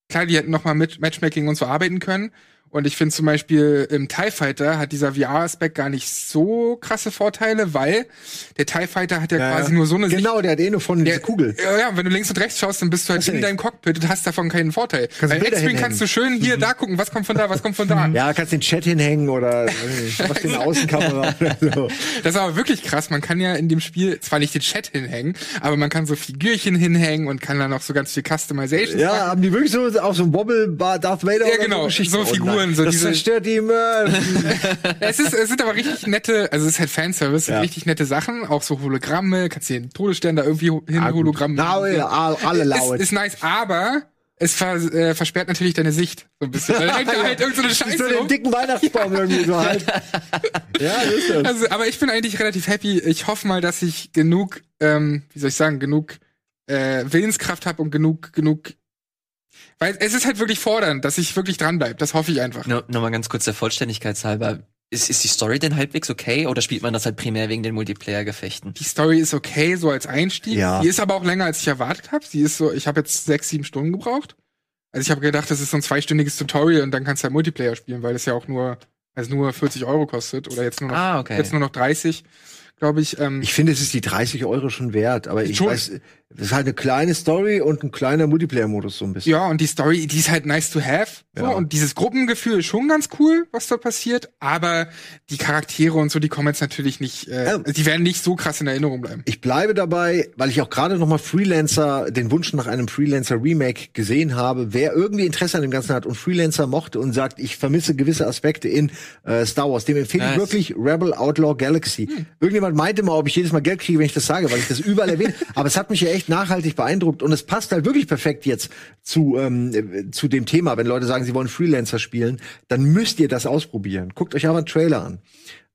klar, die hätten noch mal mit Matchmaking und so arbeiten können. Und ich finde zum Beispiel im TIE Fighter hat dieser VR-Aspekt gar nicht so krasse Vorteile, weil der TIE Fighter hat ja, Ja, quasi nur so eine Sicht. Genau, der hat eh nur von Der, Kugel. Ja, ja, wenn du links und rechts schaust, dann bist du halt du in deinem Cockpit und hast davon keinen Vorteil. Kannst Bei X-Wing kannst du schön hier, da gucken, was kommt von da, was kommt von da. Ja, kannst den Chat hinhängen oder für eine Außenkamera oder so. Das ist aber wirklich krass. Man kann ja in dem Spiel zwar nicht den Chat hinhängen, aber man kann so Figürchen hinhängen und kann dann auch so ganz viel Customization Ja, haben die wirklich so auf so einem Wobblebar Darth Vader Ja, oder genau, Geschichten? so Oh Figuren, so das diese- zerstört die immer. Es, ist, es sind aber richtig nette, also es ist halt Fanservice, Ja. richtig nette Sachen, auch so Hologramme, kannst du den Todesstern da irgendwie hin Ah. Hologramm. Ja, alle laut. Ist, ist nice, aber es ver, äh, versperrt natürlich deine Sicht so ein bisschen. Da hängt da halt irgend so eine Scheiße du den dicken Weihnachtsbaum irgendwie so halt. Ja, das ist das. Also, aber ich bin eigentlich relativ happy. Ich hoffe mal, dass ich genug, ähm, wie soll ich sagen, genug äh, Willenskraft habe und genug, genug. Weil es ist halt wirklich fordernd, dass ich wirklich dranbleibe. Das hoffe ich einfach. No, Nochmal ganz kurz der Vollständigkeit halber. Ist, ist die Story denn halbwegs okay oder spielt man das halt primär wegen den Multiplayer-Gefechten? Die Story ist okay, so als Einstieg. Ja. Die ist aber auch länger, als ich erwartet habe. Sie ist so, ich habe jetzt sechs, sieben Stunden gebraucht. Also ich habe gedacht, das ist so ein zweistündiges Tutorial und dann kannst du halt Multiplayer spielen, weil das ja auch nur, also nur 40 Euro kostet oder jetzt nur noch, Ah, okay. jetzt nur noch 30, glaube ich. Ähm, Ich finde, es ist die 30 Euro schon wert, aber ich Schon. weiß, das ist halt eine kleine Story und ein kleiner Multiplayer-Modus so ein bisschen. Ja, und die Story, die ist halt nice to have. So, Ja. Und dieses Gruppengefühl ist schon ganz cool, was da passiert. Aber die Charaktere und so, die kommen jetzt natürlich nicht, äh, Ja. die werden nicht so krass in Erinnerung bleiben. Ich bleibe dabei, weil ich auch gerade noch mal Freelancer, den Wunsch nach einem Freelancer-Remake gesehen habe. Wer irgendwie Interesse an dem Ganzen hat und Freelancer mochte und sagt, ich vermisse gewisse Aspekte in äh, Star Wars, dem empfehle ich Nice. wirklich Rebel Outlaw Galaxy. Irgendjemand meinte mal, ob ich jedes Mal Geld kriege, wenn ich das sage, weil ich das überall erwähne. Aber es hat mich ja echt nachhaltig beeindruckt und es passt halt wirklich perfekt jetzt zu, ähm, äh, zu dem Thema. Wenn Leute sagen, sie wollen Freelancer spielen, dann müsst ihr das ausprobieren. Guckt euch aber einen Trailer an.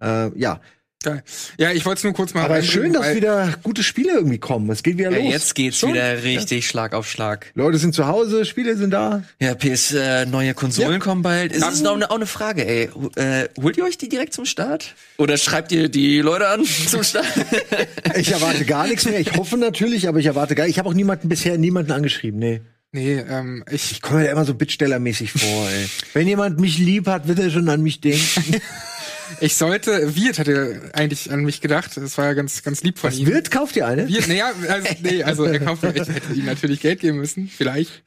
Äh, ja. Geil. Ja, ich wollte es nur kurz mal Aber schön, dass wieder gute Spiele irgendwie kommen. Es geht wieder Ja, los. jetzt geht's Schon? wieder richtig Schlag auf Schlag. Leute sind zu Hause, Spiele sind da. Ja, PS, äh, neue Konsolen Ja. kommen bald. Es ist auch eine, auch eine Frage, ey. Äh, holt ihr euch die direkt zum Start? Oder schreibt ihr die Leute an zum Start? Ich erwarte gar nichts mehr. Ich hoffe natürlich, aber ich erwarte gar Ich habe auch niemanden bisher niemanden angeschrieben. Nee. Nee, ähm, ich Ich komme mir immer so Bittstellermäßig vor, ey. Wenn jemand mich lieb hat, wird er schon an mich denken. Ich sollte, Wirt hatte eigentlich an mich gedacht. Das war ja ganz, ganz lieb von Was ihm. wird? Kauft ihr eine? Wirt, naja, also, nee, also er kauft, ich hätte ihm natürlich Geld geben müssen, vielleicht.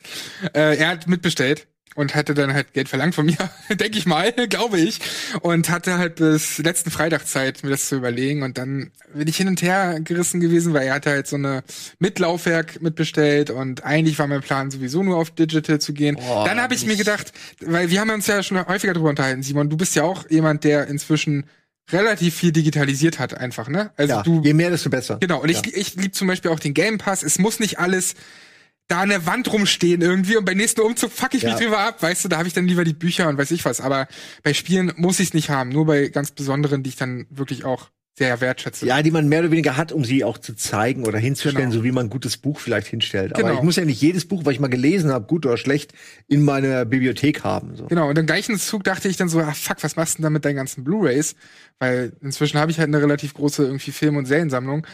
Äh, er hat mitbestellt und hatte dann halt Geld verlangt von mir, denke ich mal, glaube ich. Und hatte halt bis letzten Freitag Zeit, mir das zu überlegen. Und dann bin ich hin und her gerissen gewesen, weil er hatte halt so eine Mitlaufwerk mitbestellt und eigentlich war mein Plan sowieso nur auf Digital zu gehen. Boah, dann habe ich mir gedacht, weil wir haben uns ja schon häufiger darüber unterhalten, Simon, du bist ja auch jemand, der inzwischen relativ viel digitalisiert hat einfach, ne? Also Ja, du je mehr, desto besser. Genau, und ja. ich, ich liebe zum Beispiel auch den Game Pass. Es muss nicht alles da an der Wand rumstehen irgendwie und beim nächsten Umzug fuck ich mich Ja. drüber ab, weißt du, da habe ich dann lieber die Bücher und weiß ich was. Aber bei Spielen muss ich es nicht haben, nur bei ganz besonderen, die ich dann wirklich auch sehr wertschätze. Ja, die man mehr oder weniger hat, um sie auch zu zeigen oder hinzustellen, Genau. so wie man ein gutes Buch vielleicht hinstellt. Aber Genau. ich muss ja nicht jedes Buch, was ich mal gelesen habe, gut oder schlecht, in meiner Bibliothek haben. So. Genau, und im gleichen Zug dachte ich dann so, ah fuck, was machst du denn da mit deinen ganzen Blu-Rays? Weil inzwischen habe ich halt eine relativ große irgendwie Film- und Seriensammlung.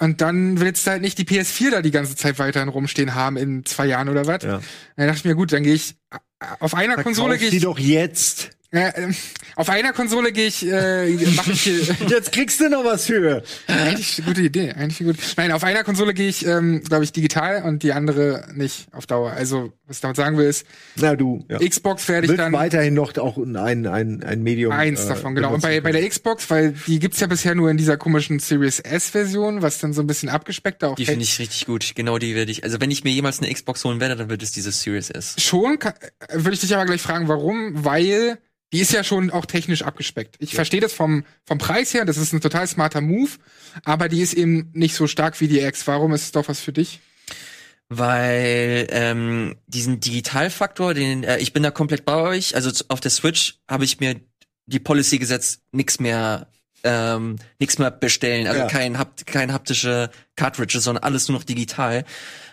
Und dann willst du halt nicht die PS4 da die ganze Zeit weiterhin rumstehen haben in zwei Jahren oder was. Ja. Dann dachte ich mir, gut, dann gehe ich äh, auf einer Konsole Verkauf gehe sie ich doch jetzt. Ja, ähm, auf einer Konsole gehe ich, äh, mache ich hier, Jetzt kriegst du noch was für. eigentlich eine gute Idee, eigentlich eine gute. Nein, auf einer Konsole gehe ich, ähm, glaube ich, digital und die andere nicht auf Dauer. Also was ich damit sagen will ist, Na du. Ja. Xbox werde ich Wird dann weiterhin noch auch ein, ein, ein Medium. eins äh, davon, genau. Und bei, bei der Xbox, weil die gibt's ja bisher nur in dieser komischen Series S-Version, was dann so ein bisschen abgespeckter auch Die finde ich richtig gut. Genau die werde ich. Also wenn ich mir jemals eine Xbox holen werde, dann wird es diese Series S. Schon, kann- äh, würde ich dich aber gleich fragen, warum? Weil die ist ja schon auch technisch abgespeckt. Ich verstehe das vom, vom Preis her, das ist ein total smarter Move, aber die ist eben nicht so stark wie die X. Warum ist es doch was für dich? Weil ähm, diesen Digitalfaktor, den äh, ich bin da komplett bei euch. Also auf der Switch habe ich mir die Policy gesetzt, nix mehr ähm, nix mehr bestellen, also Ja. kein hapt kein haptische Cartridge, sondern alles nur noch digital.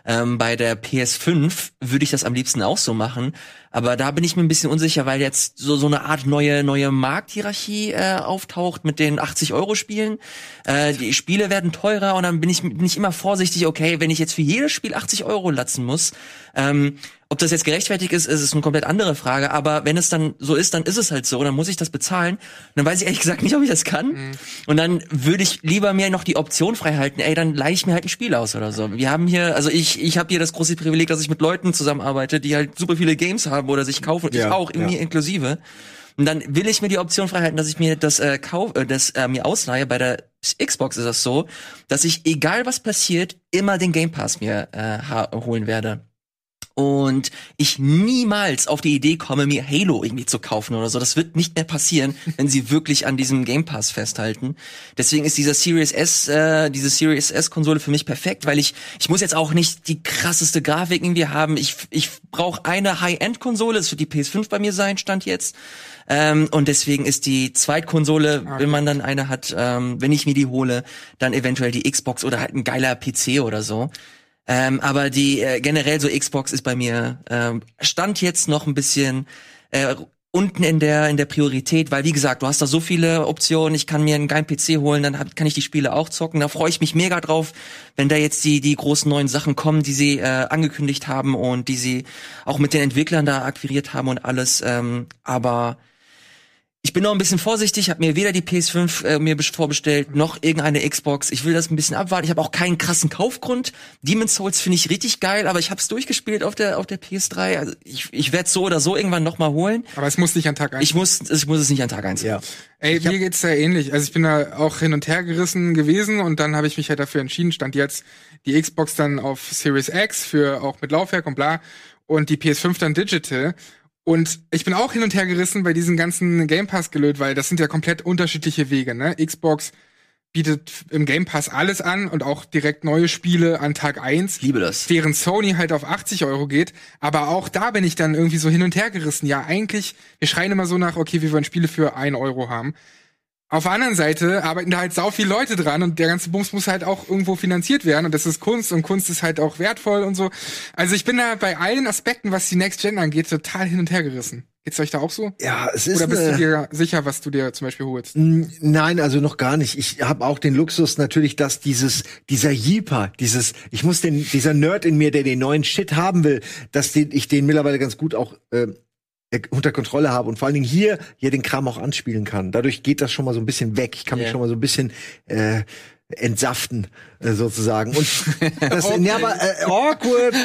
Ähm, bei der PS5 würde ich das am liebsten auch so machen, aber da bin ich mir ein bisschen unsicher, weil jetzt so so eine Art neue neue Markthierarchie äh, auftaucht mit den 80 Euro Spielen. Äh, die Spiele werden teurer und dann bin ich bin ich immer vorsichtig. Okay, wenn ich jetzt für jedes Spiel 80 Euro latzen muss, ähm, ob das jetzt gerechtfertigt ist, ist es eine komplett andere Frage. Aber wenn es dann so ist, dann ist es halt so. Dann muss ich das bezahlen. Und dann weiß ich ehrlich gesagt nicht, ob ich das kann. Und dann würde ich lieber mir noch die Option frei halten. Ey, dann leih ich mir halt ein Spiel aus oder so. Wir haben hier, also ich, ich habe hier das große Privileg, dass ich mit Leuten zusammenarbeite, die halt super viele Games haben oder sich kaufen. Ja, ich auch, ja. mir inklusive. Und dann will ich mir die Option freihalten, dass ich mir das äh, kauf, äh, das äh, mir ausleihe. Bei der Xbox ist das so, dass ich egal was passiert, immer den Game Pass mir äh, holen werde. Und ich niemals auf die Idee komme, mir Halo irgendwie zu kaufen oder so. Das wird nicht mehr passieren, wenn sie wirklich an diesem Game Pass festhalten. Deswegen ist dieser Series S, äh, diese Series S Konsole für mich perfekt, weil ich ich muss jetzt auch nicht die krasseste Grafik irgendwie haben. Ich ich brauche eine High-End Konsole, das wird die PS5 bei mir sein, stand jetzt. Ähm, und deswegen ist die Zweitkonsole, wenn man dann eine hat, ähm, wenn ich mir die hole, dann eventuell die Xbox oder halt ein geiler PC oder so. Ähm, aber die äh, generell so Xbox ist bei mir ähm, stand jetzt noch ein bisschen äh, unten in der in der Priorität, weil wie gesagt, du hast da so viele Optionen. Ich kann mir einen geilen PC holen, dann hab, kann ich die Spiele auch zocken. Da freue ich mich mega drauf, wenn da jetzt die die großen neuen Sachen kommen, die sie äh, angekündigt haben und die sie auch mit den Entwicklern da akquiriert haben und alles. Ähm, aber ich bin noch ein bisschen vorsichtig, habe mir weder die PS5 äh, mir best- vorbestellt, noch irgendeine Xbox. Ich will das ein bisschen abwarten. Ich habe auch keinen krassen Kaufgrund. Demon's Souls finde ich richtig geil, aber ich habe es durchgespielt auf der auf der PS3. Also ich ich werde so oder so irgendwann noch mal holen. Aber es muss nicht an Tag eins. Ich muss ich muss es nicht an Tag eins. Ja. Ey, mir geht's da ähnlich. Also ich bin da auch hin und her gerissen gewesen und dann habe ich mich halt dafür entschieden, stand jetzt die Xbox dann auf Series X für auch mit Laufwerk und bla und die PS5 dann digital. Und ich bin auch hin und her gerissen bei diesen ganzen Game Pass gelöt, weil das sind ja komplett unterschiedliche Wege, ne? Xbox bietet im Game Pass alles an und auch direkt neue Spiele an Tag eins Ich liebe das. während Sony halt auf 80 Euro geht. Aber auch da bin ich dann irgendwie so hin und her gerissen. Ja, eigentlich, wir schreien immer so nach, okay, wir wollen Spiele für 1 Euro haben. Auf der anderen Seite arbeiten da halt sau viele Leute dran und der ganze Bums muss halt auch irgendwo finanziert werden und das ist Kunst und Kunst ist halt auch wertvoll und so. Also ich bin da bei allen Aspekten, was die Next Gen angeht, total hin und her gerissen. Geht's euch da auch so? Ja, es ist Oder bist du dir sicher, was du dir zum Beispiel holst? Nein, also noch gar nicht. Ich habe auch den Luxus natürlich, dass dieses dieser Jeeper, dieses ich muss den dieser Nerd in mir, der den neuen Shit haben will, dass den, ich den mittlerweile ganz gut auch äh, unter Kontrolle habe und vor allen Dingen hier hier den Kram auch anspielen kann. Dadurch geht das schon mal so ein bisschen weg. Ich kann mich Ja. schon mal so ein bisschen äh, entsaften äh, sozusagen und das Okay. ja, aber äh, awkward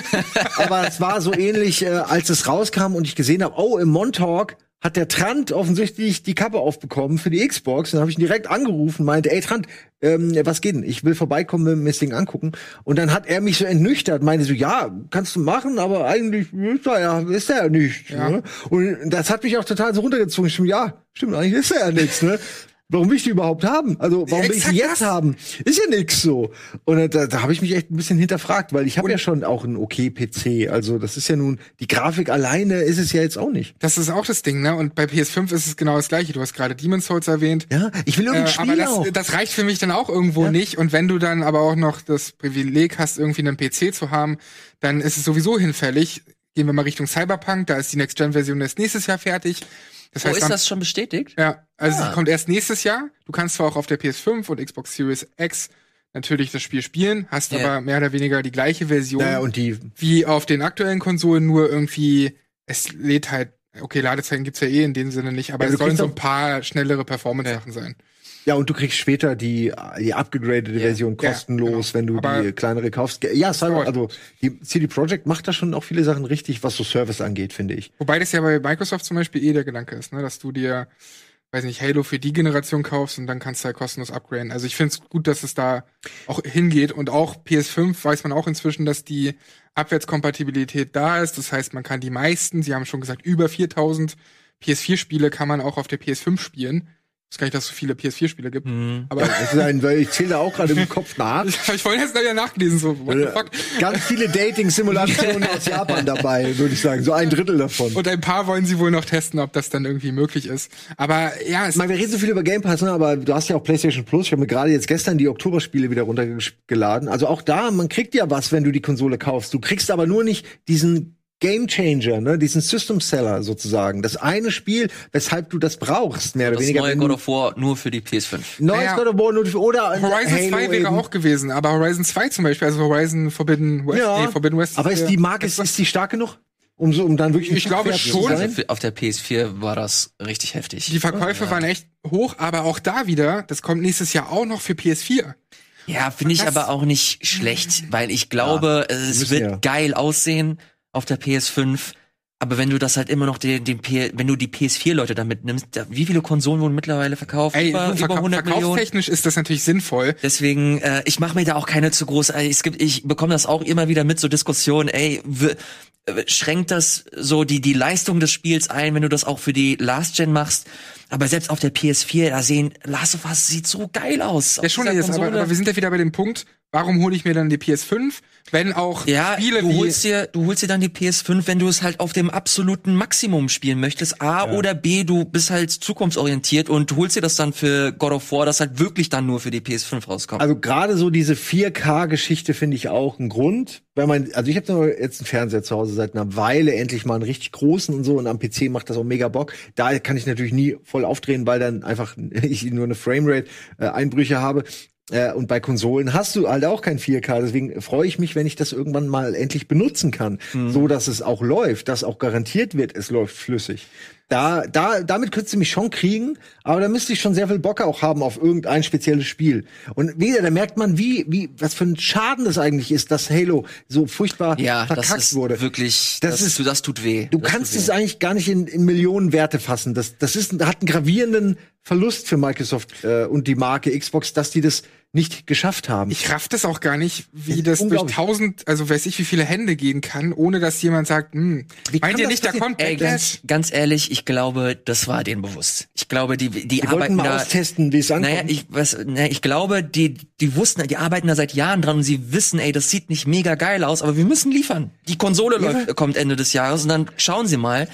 aber es war so ähnlich äh, als es rauskam und ich gesehen habe oh im Montalk hat der Trant offensichtlich die Kappe aufbekommen für die Xbox. Dann habe ich ihn direkt angerufen, meinte, ey Trant, ähm, was geht denn? Ich will vorbeikommen, will mir das Ding angucken. Und dann hat er mich so entnüchtert, meinte so, ja, kannst du machen, aber eigentlich ist er ja, ist er ja nicht. Ja. Ne? Und das hat mich auch total so runtergezogen. Ich, ja, stimmt, eigentlich ist er ja nichts, ne? Warum will ich die überhaupt haben? Also warum will ich die jetzt das. haben? Ist ja nix so. Und äh, da, da habe ich mich echt ein bisschen hinterfragt, weil ich habe ja schon auch einen okay PC. Also das ist ja nun die Grafik alleine ist es ja jetzt auch nicht. Das ist auch das Ding, ne? Und bei PS5 ist es genau das gleiche. Du hast gerade Demon's Souls erwähnt. Ja, ich will Äh, irgendein aber Spiel auch. das, das reicht für mich dann auch irgendwo Ja. nicht. Und wenn du dann aber auch noch das Privileg hast, irgendwie einen PC zu haben, dann ist es sowieso hinfällig. Gehen wir mal Richtung Cyberpunk, da ist die Next-Gen-Version erst nächstes Jahr fertig. Das Wo heißt, ist das schon bestätigt? Ja, also Ah. sie kommt erst nächstes Jahr. Du kannst zwar auch auf der PS5 und Xbox Series X natürlich das Spiel spielen, hast Ja. aber mehr oder weniger die gleiche Version Naja, und die wie auf den aktuellen Konsolen, nur irgendwie, es lädt halt, okay, Ladezeiten gibt's ja eh in dem Sinne nicht, aber Ja, es sollen so ein paar schnellere Performance-Sachen sein. Ja und du kriegst später die die abgegradete Ja. Version Ja, kostenlos, wenn du Aber- die kleinere kaufst. Ja, Cyber, also die CD Projekt macht da schon auch viele Sachen richtig, was so Service angeht, finde ich. Wobei das ja bei Microsoft zum Beispiel eh der Gedanke ist, ne, dass du dir, weiß nicht, Halo für die Generation kaufst und dann kannst du halt kostenlos upgraden. Also ich finde es gut, dass es da auch hingeht und auch PS5 weiß man auch inzwischen, dass die Abwärtskompatibilität da ist. Das heißt, man kann die meisten, sie haben schon gesagt, über 4000 PS4-Spiele kann man auch auf der PS5 spielen. Ich weiß gar nicht, dass es so viele PS4-Spiele gibt. Mhm. Aber Das ist ein, weil ich zähle da auch gerade im Kopf nach. ich, ich wollte jetzt nachher nachgelesen, so, what the fuck. Ganz viele Dating-Simulationen aus Japan dabei, würde ich sagen. So ein Drittel davon. Und ein paar wollen sie wohl noch testen, ob das dann irgendwie möglich ist. Aber ja, es Ich meine, wir reden so viel über Game Pass, ne, aber du hast ja auch PlayStation Plus. Ich habe mir gerade jetzt gestern die Oktoberspiele wieder runtergeladen. Also auch da, man kriegt ja was, wenn du die Konsole kaufst. Du kriegst aber nur nicht diesen Game Changer, ne, diesen System Seller sozusagen. Das eine Spiel, weshalb du das brauchst, mehr oder Das weniger. neue God of War nur für die PS5. Neues Naja. God of War nur für- oder Horizon Halo 2 wäre eben. auch gewesen, aber Horizon 2 zum Beispiel, also Horizon Forbidden West, Ja, nee, Forbidden West. aber ist die Marke, ist, ist die stark genug? Um so, um dann wirklich Ich glaube schon. Also auf der PS4 war das richtig heftig. Die Verkäufe waren echt hoch, aber auch da wieder, das kommt nächstes Jahr auch noch für PS4. Ja, finde ich aber auch nicht schlecht, weil ich glaube, es müssen wird ja. geil aussehen auf der PS5. Aber wenn du das halt immer noch den, den P wenn du die PS4-Leute damit nimmst, da, wie viele Konsolen wurden mittlerweile verkauft? Ey, über, verkau über 100 Millionen. verkaufstechnisch ist das natürlich sinnvoll. Deswegen, äh, ich mache mir da auch keine zu groß. äh, Es gibt, ich bekomme das auch immer wieder mit so Diskussionen. Ey, äh, schränkt das so die die Leistung des Spiels ein, wenn du das auch für die Last Gen machst? Aber selbst auf der PS4, da sehen Last of Us sieht so geil aus. Ja, schon, jetzt, aber, aber wir sind ja wieder bei dem Punkt, warum hole ich mir dann die PS5, wenn auch Ja, Spiele du wie holst dir, du holst dir dann die PS5, wenn du es halt auf dem absoluten Maximum spielen möchtest. A oder B, du bist halt zukunftsorientiert und holst dir das dann für God of War, das halt wirklich dann nur für die PS5 rauskommt. Also gerade so diese 4K-Geschichte finde ich auch ein Grund. Wenn man, also ich habe jetzt einen Fernseher zu Hause seit einer Weile, endlich mal einen richtig großen und so und am PC macht das auch mega Bock. Da kann ich natürlich nie voll aufdrehen, weil dann einfach ich nur eine Framerate äh, Einbrüche habe. Äh, und bei Konsolen hast du halt auch kein 4K. Deswegen freue ich mich, wenn ich das irgendwann mal endlich benutzen kann, so dass es auch läuft, dass auch garantiert wird, es läuft flüssig. Da, da, damit könntest du mich schon kriegen, aber da müsste ich schon sehr viel Bock auch haben auf irgendein spezielles Spiel. Und wieder, da merkt man, wie, wie, was für ein Schaden das eigentlich ist, dass Halo so furchtbar ja, das verkackt ist wurde. wirklich, Das das, ist- das tut weh. Du das kannst es eigentlich gar nicht in, in Millionen Werte fassen. Das, das ist, hat einen gravierenden Verlust für Microsoft äh, und die Marke Xbox, dass die das nicht geschafft haben. Ich raff das auch gar nicht, wie Das das durch tausend, also weiß ich, wie viele Hände gehen kann, ohne dass jemand sagt, hm, Wie meint ihr nicht, da kommt Ey, Backlash? ganz, ganz ehrlich, ich glaube, das war denen bewusst. Ich glaube, die, die, die wollten arbeiten mal da. austesten, wie es ankommt. Naja, ich, was, naja, ich glaube, die, die wussten, die arbeiten da seit Jahren dran und sie wissen, ey, das sieht nicht mega geil aus, aber wir müssen liefern. Die Konsole Ja. läuft, kommt Ende des Jahres und dann schauen sie mal.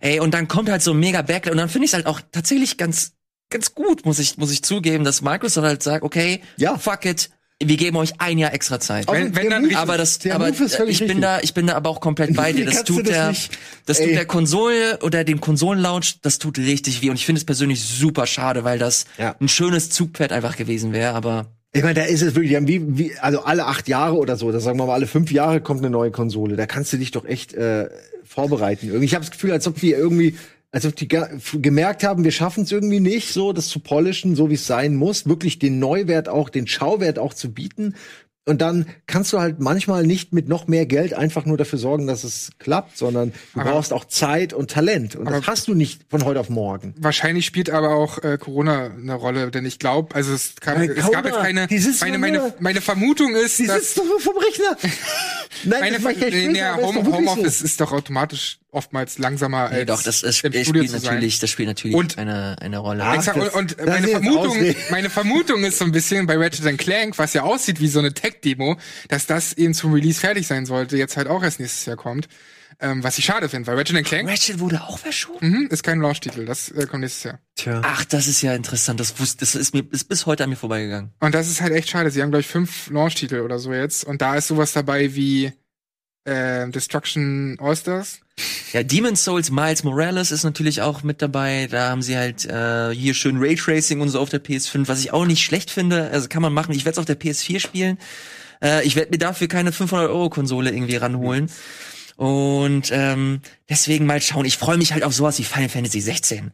Ey, und dann kommt halt so ein mega Backlash und dann finde ich es halt auch tatsächlich ganz ganz gut, muss ich, muss ich zugeben, dass Microsoft halt sagt, okay, Ja. fuck it, wir geben euch ein Jahr extra Zeit. Wenn- wenn dann Move aber das, aber ich bin richtig. da, ich bin da aber auch komplett bei dir. Das tut das der, nicht- das Ey. tut der Konsole oder dem Konsolenlaunch, das tut richtig weh. Und ich finde es persönlich super schade, weil das Ja. ein schönes Zugpferd einfach gewesen wäre. Aber Ich meine, da ist es wirklich, wie, wie, also alle acht Jahre oder so, da sagen wir mal, alle fünf Jahre kommt eine neue Konsole. Da kannst du dich doch echt äh, vorbereiten. Irgendwie, ich habe das Gefühl, als ob wir irgendwie, als ob die gemerkt haben, wir schaffen es irgendwie nicht, so das zu polischen, so wie es sein muss, wirklich den Neuwert auch, den Schauwert auch zu bieten. Und dann kannst du halt manchmal nicht mit noch mehr Geld einfach nur dafür sorgen, dass es klappt, sondern du Aber- brauchst auch Zeit und Talent. Und das hast du nicht von heute auf morgen. Wahrscheinlich spielt aber auch äh, Corona eine Rolle, denn ich glaube, also es, kam, es gab jetzt keine. Meine, meine, meine Vermutung ist, Die dass sitzt doch nur vom Rechner. Nein, meine das mach ich echt nee, böse, nee, aber ist Home, doch wirklich Homeoffice so. ist doch automatisch oftmals langsamer nee, als doch, das, das, im das Studio spielt zu sein. natürlich, das spielt natürlich Und- eine, eine Rolle. Exakt, das- und und das meine Vermutung, meine Vermutung ist so ein bisschen bei Ratchet Clank, was ja aussieht wie so eine Tech-Demo, dass das eben zum Release fertig sein sollte, jetzt halt auch erst nächstes Jahr kommt. Ähm, was ich schade finde, weil Ratchet Clank Ratchet wurde auch verschoben? mhm, ist kein Launch-Titel, das äh, kommt nächstes Jahr. Tja. Ach, das ist ja interessant. Das wusste, das ist mir, ist bis heute an mir vorbeigegangen. Und das ist halt echt schade. Sie haben, glaube ich, fünf Launch-Titel oder so jetzt. Und da ist sowas dabei wie äh, Destruction All-Stars. Ja, Demon's Souls Miles Morales ist natürlich auch mit dabei. Da haben sie halt äh, hier schön Raytracing und so auf der PS5, was ich auch nicht schlecht finde. Also kann man machen. Ich werde es auf der PS4 spielen. Äh, ich werde mir dafür keine 500 Euro Konsole irgendwie ranholen. Und ähm, deswegen mal schauen. Ich freue mich halt auf sowas wie Final Fantasy 16.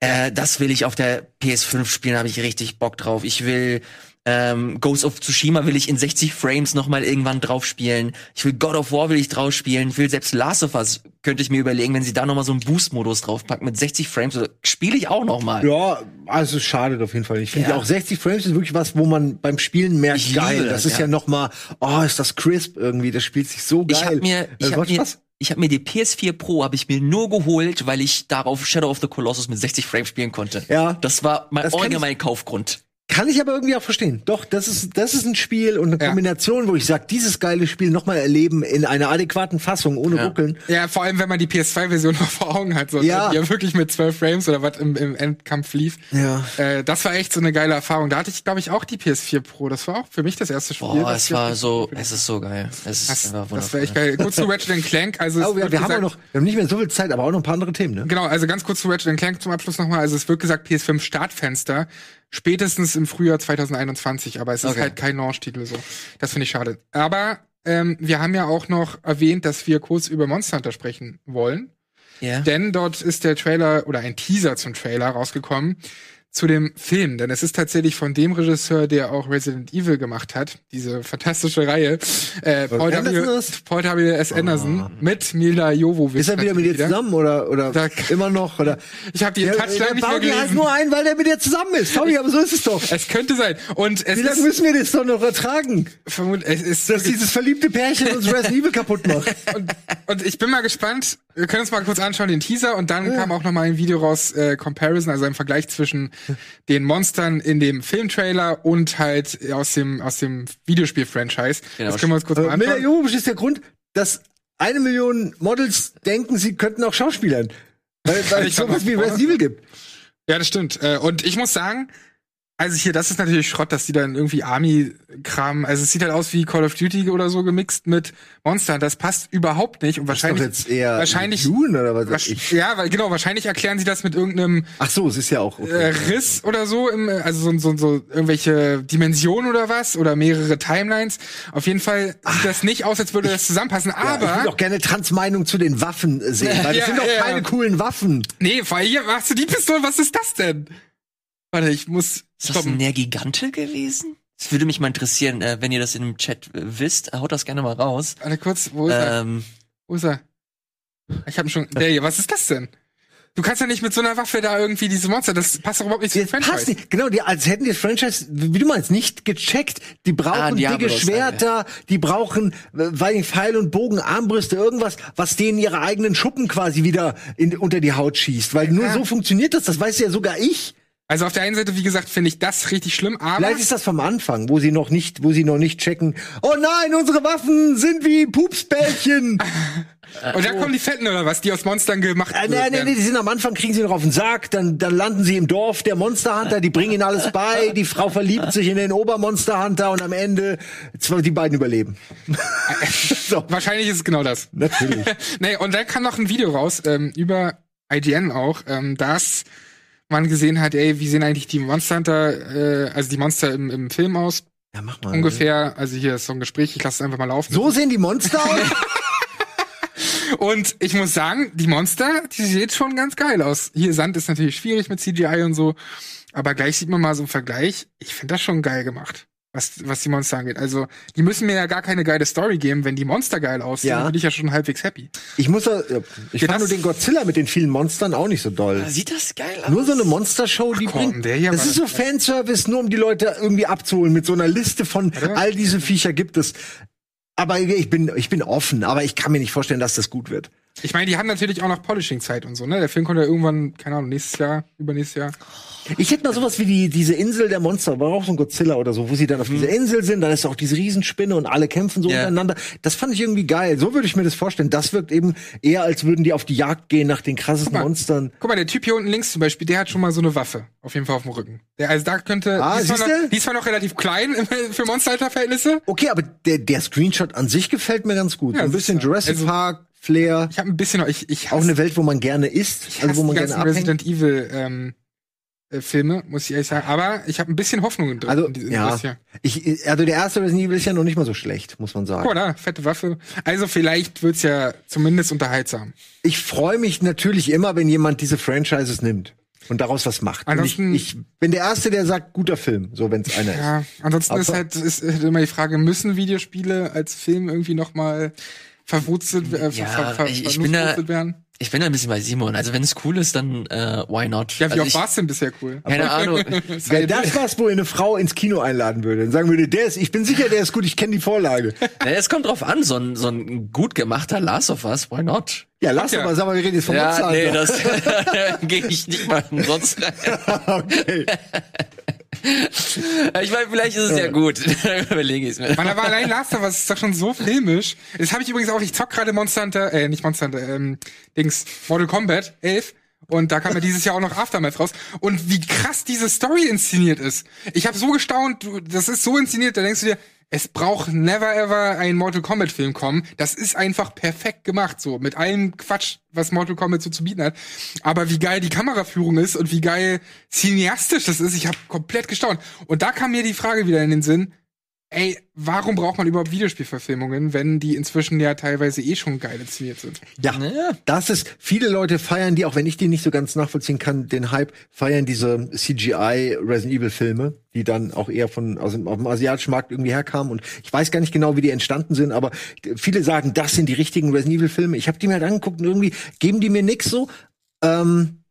Äh, das will ich auf der PS5 spielen, habe ich richtig Bock drauf. Ich will ähm, Ghost of Tsushima will ich in 60 Frames noch mal irgendwann drauf spielen. Ich will God of War will ich drauf spielen. Ich will selbst Last of Us könnte ich mir überlegen, wenn sie da noch mal so einen Boost-Modus draufpacken mit 60 Frames, spiele ich auch noch mal. Ja, also schadet auf jeden Fall. Ich finde Ja. auch 60 Frames ist wirklich was, wo man beim Spielen merkt, Ich geil. das, Das, ist ja. ja, noch mal, oh, ist das crisp irgendwie. Das spielt sich so geil. Ich habe mir, ich hab mir, ich habe mir die PS4 Pro habe ich mir nur geholt, weil ich darauf Shadow of the Colossus mit 60 Frames spielen konnte. Ja. Das war mein Das ich- mein Kaufgrund. Kann ich aber irgendwie auch verstehen. Doch, das ist, das ist ein Spiel und eine Ja. Kombination, wo ich sage, dieses geile Spiel noch mal erleben in einer adäquaten Fassung, ohne Ja. Ruckeln. Ja, vor allem, wenn man die PS2-Version noch vor Augen hat, so, Ja. die ja wirklich mit 12 Frames oder was im, im Endkampf lief. Ja. Äh, das war echt so eine geile Erfahrung. Da hatte ich, glaube ich, auch die PS4 Pro. Das war auch für mich das erste Spiel. Boah, das es war so, PS4 es ist so geil. Es ist Das, einfach das wundervoll. wäre echt geil. Kurz zu Ratchet Clank. Also es Oh, wir, wir haben gesagt- auch noch, wir haben nicht mehr so viel Zeit, aber auch noch ein paar andere Themen, ne? Genau, also ganz kurz zu Ratchet Clank zum Abschluss nochmal. Also es wird gesagt PS5 Startfenster spätestens im Frühjahr 2021, aber es ist Okay. halt kein Launch-Titel so. Das finde ich schade. Aber ähm, wir haben ja auch noch erwähnt, dass wir kurz über Monster Hunter sprechen wollen. ja. Denn dort ist der Trailer oder ein Teaser zum Trailer rausgekommen zu dem Film. Denn es ist tatsächlich von dem Regisseur, der auch Resident Evil gemacht hat, diese fantastische Reihe, äh, Paul, w, ist? Paul W. S. Anderson mit Mila Jovovich. Ist er wieder mit dir zusammen oder, oder Da- immer noch? Oder? Ich habe die Der, Touchline der nicht mehr halt gelesen. nur ein, weil der mit dir zusammen ist. Sorry, aber so ist es doch. Es könnte sein. Und es Wie lange müssen wir das doch noch ertragen? vermut, es ist Dass dieses verliebte Pärchen uns Resident Evil kaputt macht. und, und ich bin mal gespannt. Wir können uns mal kurz anschauen, den Teaser. Und dann kam auch noch mal ein Video raus, äh, Comparison, also ein Vergleich zwischen den Monstern in dem Filmtrailer und halt aus dem, aus dem Videospiel-Franchise. Genau. Das können wir uns kurz mal Äh, Mila anschauen. Jovovich ist der Grund, dass eine Million Models denken, sie könnten auch Schauspielern. Weil, weil Ich es sowas wie. Resident Evil gibt. Ja, das stimmt. Äh, Und ich muss sagen, also hier, das ist natürlich Schrott, dass die dann irgendwie Army-Kram, also es sieht halt aus wie Call of Duty oder so gemixt mit Monster. Das passt überhaupt nicht und wahrscheinlich, Ist doch jetzt eher wahrscheinlich, Dune oder was ich. ja, weil genau, wahrscheinlich erklären sie das mit irgendeinem Ach so, es ist ja auch. äh, Okay. Riss oder so, im, äh, also so, so, so irgendwelche Dimensionen oder was oder mehrere Timelines. Auf jeden Fall sieht das nicht aus, als würde das zusammenpassen. Ja, ich Aber würde auch gerne Transmeinung zu den Waffen äh, sehen, weil das Ja, sind doch ja. keine coolen Waffen. nee, vor allem hier machst du die Pistole. Was ist das denn? Warte, ich muss Ist das ein Nergigante gewesen? Das würde mich mal interessieren, äh, wenn ihr das in dem Chat äh, wisst. Haut das gerne mal raus. Warte kurz, wo ist er? Ähm, Wo ist er? Ich habe schon. Der hier, was ist das denn? Du kannst ja nicht mit so einer Waffe da irgendwie diese Monster. Das passt doch überhaupt nicht zu dem Das passt Franchise. nicht. Genau, die, als hätten die das Franchise, wie du meinst, nicht gecheckt. Die brauchen Ah, dicke Schwerter, die brauchen, äh, weil die Pfeil und Bogen, Armbrüste, irgendwas, was denen ihre eigenen Schuppen quasi wieder in, unter die Haut schießt. Weil nur Ja. so funktioniert das. Das weiß ja sogar ich. Also auf der einen Seite, wie gesagt, finde ich das richtig schlimm, aber Vielleicht ist das vom Anfang, wo sie noch nicht, wo sie noch nicht checken. Oh nein, unsere Waffen sind wie Pupsbällchen. Und da kommen die Fetten oder was, die aus Monstern gemacht Äh, nee, nee, werden. nee, die sind am Anfang, kriegen sie noch auf den Sack, dann, dann landen sie im Dorf der Monster Hunter, die bringen ihnen alles bei, die Frau verliebt sich in den Obermonster Hunter und am Ende zwar die beiden überleben. so, Wahrscheinlich ist es genau das. natürlich. nee, und dann kam noch ein Video raus, ähm, über IGN auch, ähm, dass man gesehen hat, ey, wie sehen eigentlich die Monster Hunter, äh, also die Monster im, im Film aus? Ja, mach mal. Ungefähr, also hier ist so ein Gespräch, ich lasse es einfach mal laufen. So sehen die Monster aus? Und ich muss sagen, die Monster, die sieht schon ganz geil aus. Hier Sand ist natürlich schwierig mit CGI und so, aber gleich sieht man mal so einen Vergleich. Ich finde das schon geil gemacht, was, was die Monster angeht. Also, die müssen mir ja gar keine geile Story geben. Wenn die Monster geil aussehen, Ja. bin ich ja schon halbwegs happy. Ich muss, ja, ich Ja, fand nur den Godzilla mit den vielen Monstern auch nicht so doll. Sieht das geil aus? Nur so eine Monstershow, die komm, bringt. der hier das ist so Fanservice, nur um die Leute irgendwie abzuholen. Mit so einer Liste von Warte. all diese Viecher gibt es. Aber ich bin, ich bin offen, aber ich kann mir nicht vorstellen, dass das gut wird. Ich meine, die haben natürlich auch noch Polishing-Zeit und so, ne? Der Film kommt ja irgendwann, keine Ahnung, nächstes Jahr, übernächstes Jahr. Ich hätte mal sowas wie die, diese Insel der Monster, war auch so ein Godzilla oder so, wo sie dann auf dieser Insel sind, dann ist auch diese Riesenspinne und alle kämpfen so Ja. untereinander. Das fand ich irgendwie geil. So würde ich mir das vorstellen. Das wirkt eben eher, als würden die auf die Jagd gehen nach den krassesten mal. Monstern. Guck mal, der Typ hier unten links zum Beispiel, der hat schon mal so eine Waffe. Auf jeden Fall auf dem Rücken. Der, also da könnte, Ah, die, ist noch, die ist zwar noch relativ klein für Monster-Verhältnisse. Okay, aber der, der Screenshot an sich gefällt mir ganz gut. Ja, ein bisschen. Jurassic Also- Park, Flair. Ich habe ein bisschen, ich, ich Auch eine Welt, wo man gerne isst, Ich also wo hasse man die gerne abhängt. Resident Evil ähm, äh, Filme, muss ich ehrlich sagen. Aber ich habe ein bisschen Hoffnung drin. Also, in ja. Ich, also der erste Resident Evil ist ja noch nicht mal so schlecht, muss man sagen. Mal da, fette Waffe. Also vielleicht wird's ja zumindest unterhaltsam. Ich freue mich natürlich immer, wenn jemand diese Franchises nimmt und daraus was macht. Und ich, Ansonsten- ich bin der Erste, der sagt, guter Film, so wenn es einer ist. Ja, ansonsten Aber- ist halt ist halt immer die Frage, müssen Videospiele als Film irgendwie noch mal verwurzelt, äh, Ja, ver, ver, ich- ich bin da- werden? Ich bin da ein bisschen bei Simon. Also wenn es cool ist, dann äh, why not? Ja, wie also oft ich, war's denn bisher cool? Keine Ahnung. Wäre das was, wo ihr eine Frau ins Kino einladen würde und sagen würde, der ist, ich bin sicher, der ist gut, ich kenne die Vorlage. Naja, es kommt drauf an, so ein, so ein gut gemachter Last of Us, why not? Ja, lass Ja. doch mal, sag mal, wir reden jetzt vom Ja, Monster nee, das gehe ich nicht mal umsonst rein. okay. Ich meine, vielleicht ist es ja gut. Dann überlege ich es mir. Man, aber allein Last of Us ist doch schon so filmisch. Das habe ich übrigens auch, ich zock gerade Monster Hunter, äh, nicht Monster Hunter, ähm, Dings, Mortal Kombat 11. Und da kam ja dieses Jahr auch noch Aftermath raus. Und wie krass diese Story inszeniert ist. Ich habe so gestaunt, du, das ist so inszeniert, da denkst du dir, es braucht never ever ein Mortal Kombat Film kommen. Das ist einfach perfekt gemacht, so mit allem Quatsch, was Mortal Kombat so zu bieten hat. Aber wie geil die Kameraführung ist und wie geil cineastisch das ist, ich habe komplett gestaunt. Und da kam mir die Frage wieder in den Sinn, ey, warum braucht man überhaupt Videospielverfilmungen, wenn die inzwischen ja teilweise eh schon geil inszeniert sind? Ja, Ja. das ist, viele Leute feiern die, auch wenn ich die nicht so ganz nachvollziehen kann, den Hype, feiern diese CGI Resident Evil Filme, die dann auch eher von, aus dem, auf dem asiatischen Markt irgendwie herkamen und ich weiß gar nicht genau, wie die entstanden sind, aber viele sagen, das sind die richtigen Resident Evil Filme. Ich habe die mir halt angeguckt und irgendwie geben die mir nix so. Ähm,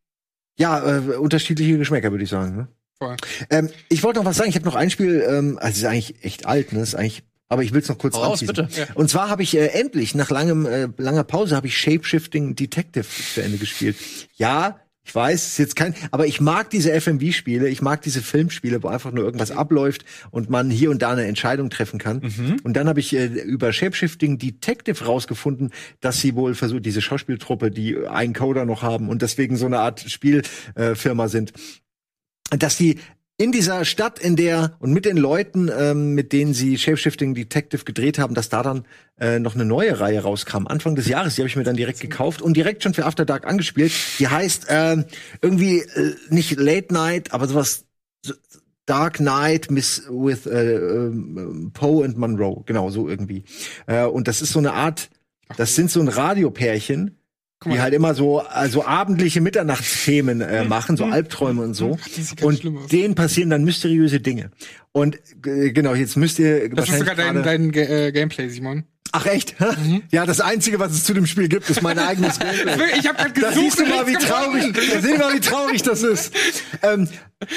ja, äh, unterschiedliche Geschmäcker, würde ich sagen. Ne? Voll. Ähm, ich wollte noch was sagen. Ich habe noch ein Spiel, ähm, also es ist eigentlich echt alt, ne? Ist eigentlich, aber ich will es noch kurz raus, bitte. Und zwar habe ich äh, endlich nach langem äh, langer Pause habe ich Shapeshifting Detective zu Ende gespielt. Ja, ich weiß, es ist jetzt kein, aber ich mag diese FMV-Spiele, ich mag diese Filmspiele, wo einfach nur irgendwas abläuft und man hier und da eine Entscheidung treffen kann. Und dann habe ich äh, über Shapeshifting Detective rausgefunden, dass sie wohl versucht, diese Schauspieltruppe, die einen Coder noch haben und deswegen so eine Art Spielfirma äh, sind, dass die in dieser Stadt, in der und mit den Leuten, ähm, mit denen sie Shapeshifting Detective gedreht haben, dass da dann äh, noch eine neue Reihe rauskam. Anfang des Jahres, die habe ich mir dann direkt gekauft und direkt schon für After Dark angespielt. Die heißt ähm, irgendwie äh, nicht Late Night, aber sowas so- Dark Knight Miss with äh, ähm, Poe and Monroe, genau so irgendwie. Äh, und das ist so eine Art, das sind so ein Radiopärchen, die halt immer so also abendliche Mitternachtsthemen äh, machen, so Albträume und so. Ganz Und denen passieren dann mysteriöse Dinge. Und äh, genau, jetzt müsst ihr das ist sogar dein, dein äh, Gameplay, Simon. Ach echt? Ja, das einzige, was es zu dem Spiel gibt, ist mein eigenes Gameplay. Ich habe gerade Da gesucht. siehst du mal, wie traurig, da sehen mal, wie traurig das ist. Ähm,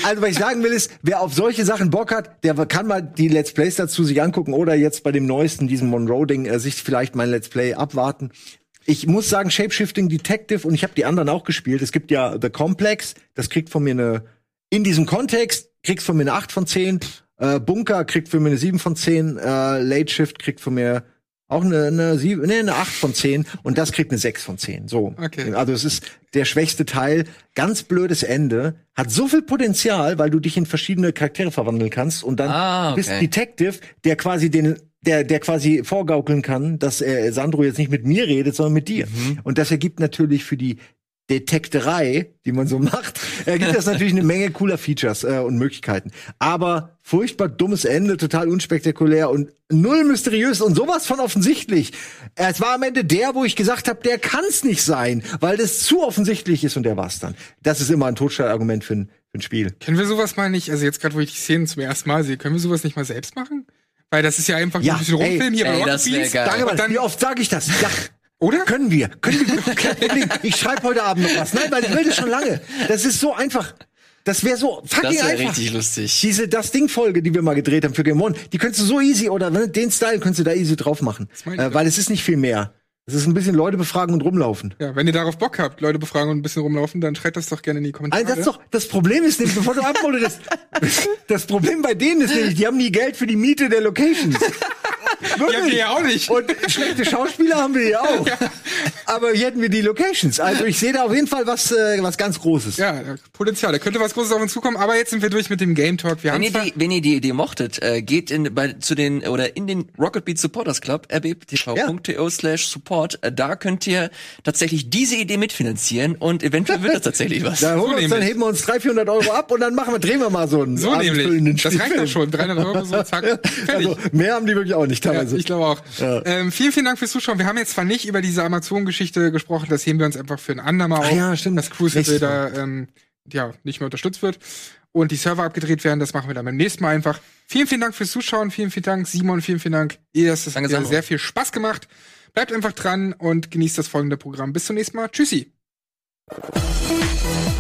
also, was ich sagen will, ist, wer auf solche Sachen Bock hat, der kann mal die Let's Plays dazu sich angucken oder jetzt bei dem neuesten, diesem Monroe-Ding, äh, sich vielleicht mein Let's Play abwarten. Ich muss sagen, Shapeshifting Detective und ich habe die anderen auch gespielt. Es gibt ja The Complex, das kriegt von mir eine, in diesem Kontext, kriegst von mir eine 8 von 10. Äh, Bunker kriegt von mir eine 7 von 10. Äh, Late Shift kriegt von mir Auch eine, eine, sieben, nee, eine 8 von 10 und das kriegt eine 6 von 10. So. Okay. Also es ist der schwächste Teil. Ganz blödes Ende. Hat so viel Potenzial, weil du dich in verschiedene Charaktere verwandeln kannst und dann Ah, bist okay. Detective, der quasi den der, der quasi vorgaukeln kann, dass äh, Sandro jetzt nicht mit mir redet, sondern mit dir. Mhm. Und das ergibt natürlich für die Detekterei, die man so macht, ergibt das natürlich eine Menge cooler Features äh, und Möglichkeiten. Aber furchtbar dummes Ende, total unspektakulär und null mysteriös und sowas von offensichtlich. Es war am Ende der, wo ich gesagt habe, der kann's nicht sein, weil das zu offensichtlich ist und der war's dann. Das ist immer ein Totschallargument für ein, für ein Spiel. Können wir sowas mal nicht, also jetzt gerade, wo ich die Szenen zum ersten Mal sehe, können wir sowas nicht mal selbst machen? Weil das ist ja einfach Ja, ein bisschen ey, rumfilmen hier ey, bei Rocket das wär Beans. Danke, dann, Wie oft sage ich das? Ja. oder? Können wir. Können wir. Kein Problem. Ich schreibe heute Abend noch was. Nein, weil ich will das schon lange. Das ist so einfach. Das wäre so fucking Das wäre einfach. richtig lustig. Diese das Ding Folge, die wir mal gedreht haben für Game One, die könntest du so easy oder ne, den Style könntest du da easy drauf machen, äh, weil es ist nicht viel mehr. Es ist ein bisschen Leute befragen und rumlaufen. Ja, wenn ihr darauf Bock habt, Leute befragen und ein bisschen rumlaufen, dann schreibt das doch gerne in die Kommentare. Also das, ist doch, das Problem ist nämlich, bevor du abmoderierst, das Problem bei denen ist nämlich, die haben nie Geld für die Miete der Locations. Wirklich. Ja, wir ja auch nicht. Und schlechte Schauspieler haben wir ja auch. Aber hier hätten wir die Locations. Also ich sehe da auf jeden Fall was, äh, was ganz Großes. Ja, Potenzial. Da könnte was Großes auf uns zukommen, aber jetzt sind wir durch mit dem Game Talk. Wir Wenn ihr, die, wenn ihr die Idee mochtet, äh, geht in, bei, zu den oder in den Rocket Beat Supporters Club, rbtv.to slash support. Äh, Da könnt ihr tatsächlich diese Idee mitfinanzieren und eventuell wird das tatsächlich was. Da holen So wir uns, dann heben wir uns 300, 400 Euro ab und dann machen wir, drehen wir mal so einen so nämlich. Das reicht doch schon. 300 Euro, so zack, fertig. Also, mehr haben die wirklich auch nicht Ja, teilweise. ich glaube auch. Ja. Ähm, vielen, vielen Dank fürs Zuschauen. Wir haben jetzt zwar nicht über diese Amazon-Geschichte gesprochen, das heben wir uns einfach für ein andermal auf. ja, stimmt. Dass Crucible ähm, ja, nicht mehr unterstützt wird und die Server abgedreht werden. Das machen wir dann beim nächsten Mal einfach. Vielen, vielen Dank fürs Zuschauen. Vielen, vielen Dank, Simon. Vielen, vielen Dank. Ihr, das hat Danke, mir Sandro. sehr viel Spaß gemacht. Bleibt einfach dran und genießt das folgende Programm. Bis zum nächsten Mal. Tschüssi. Thank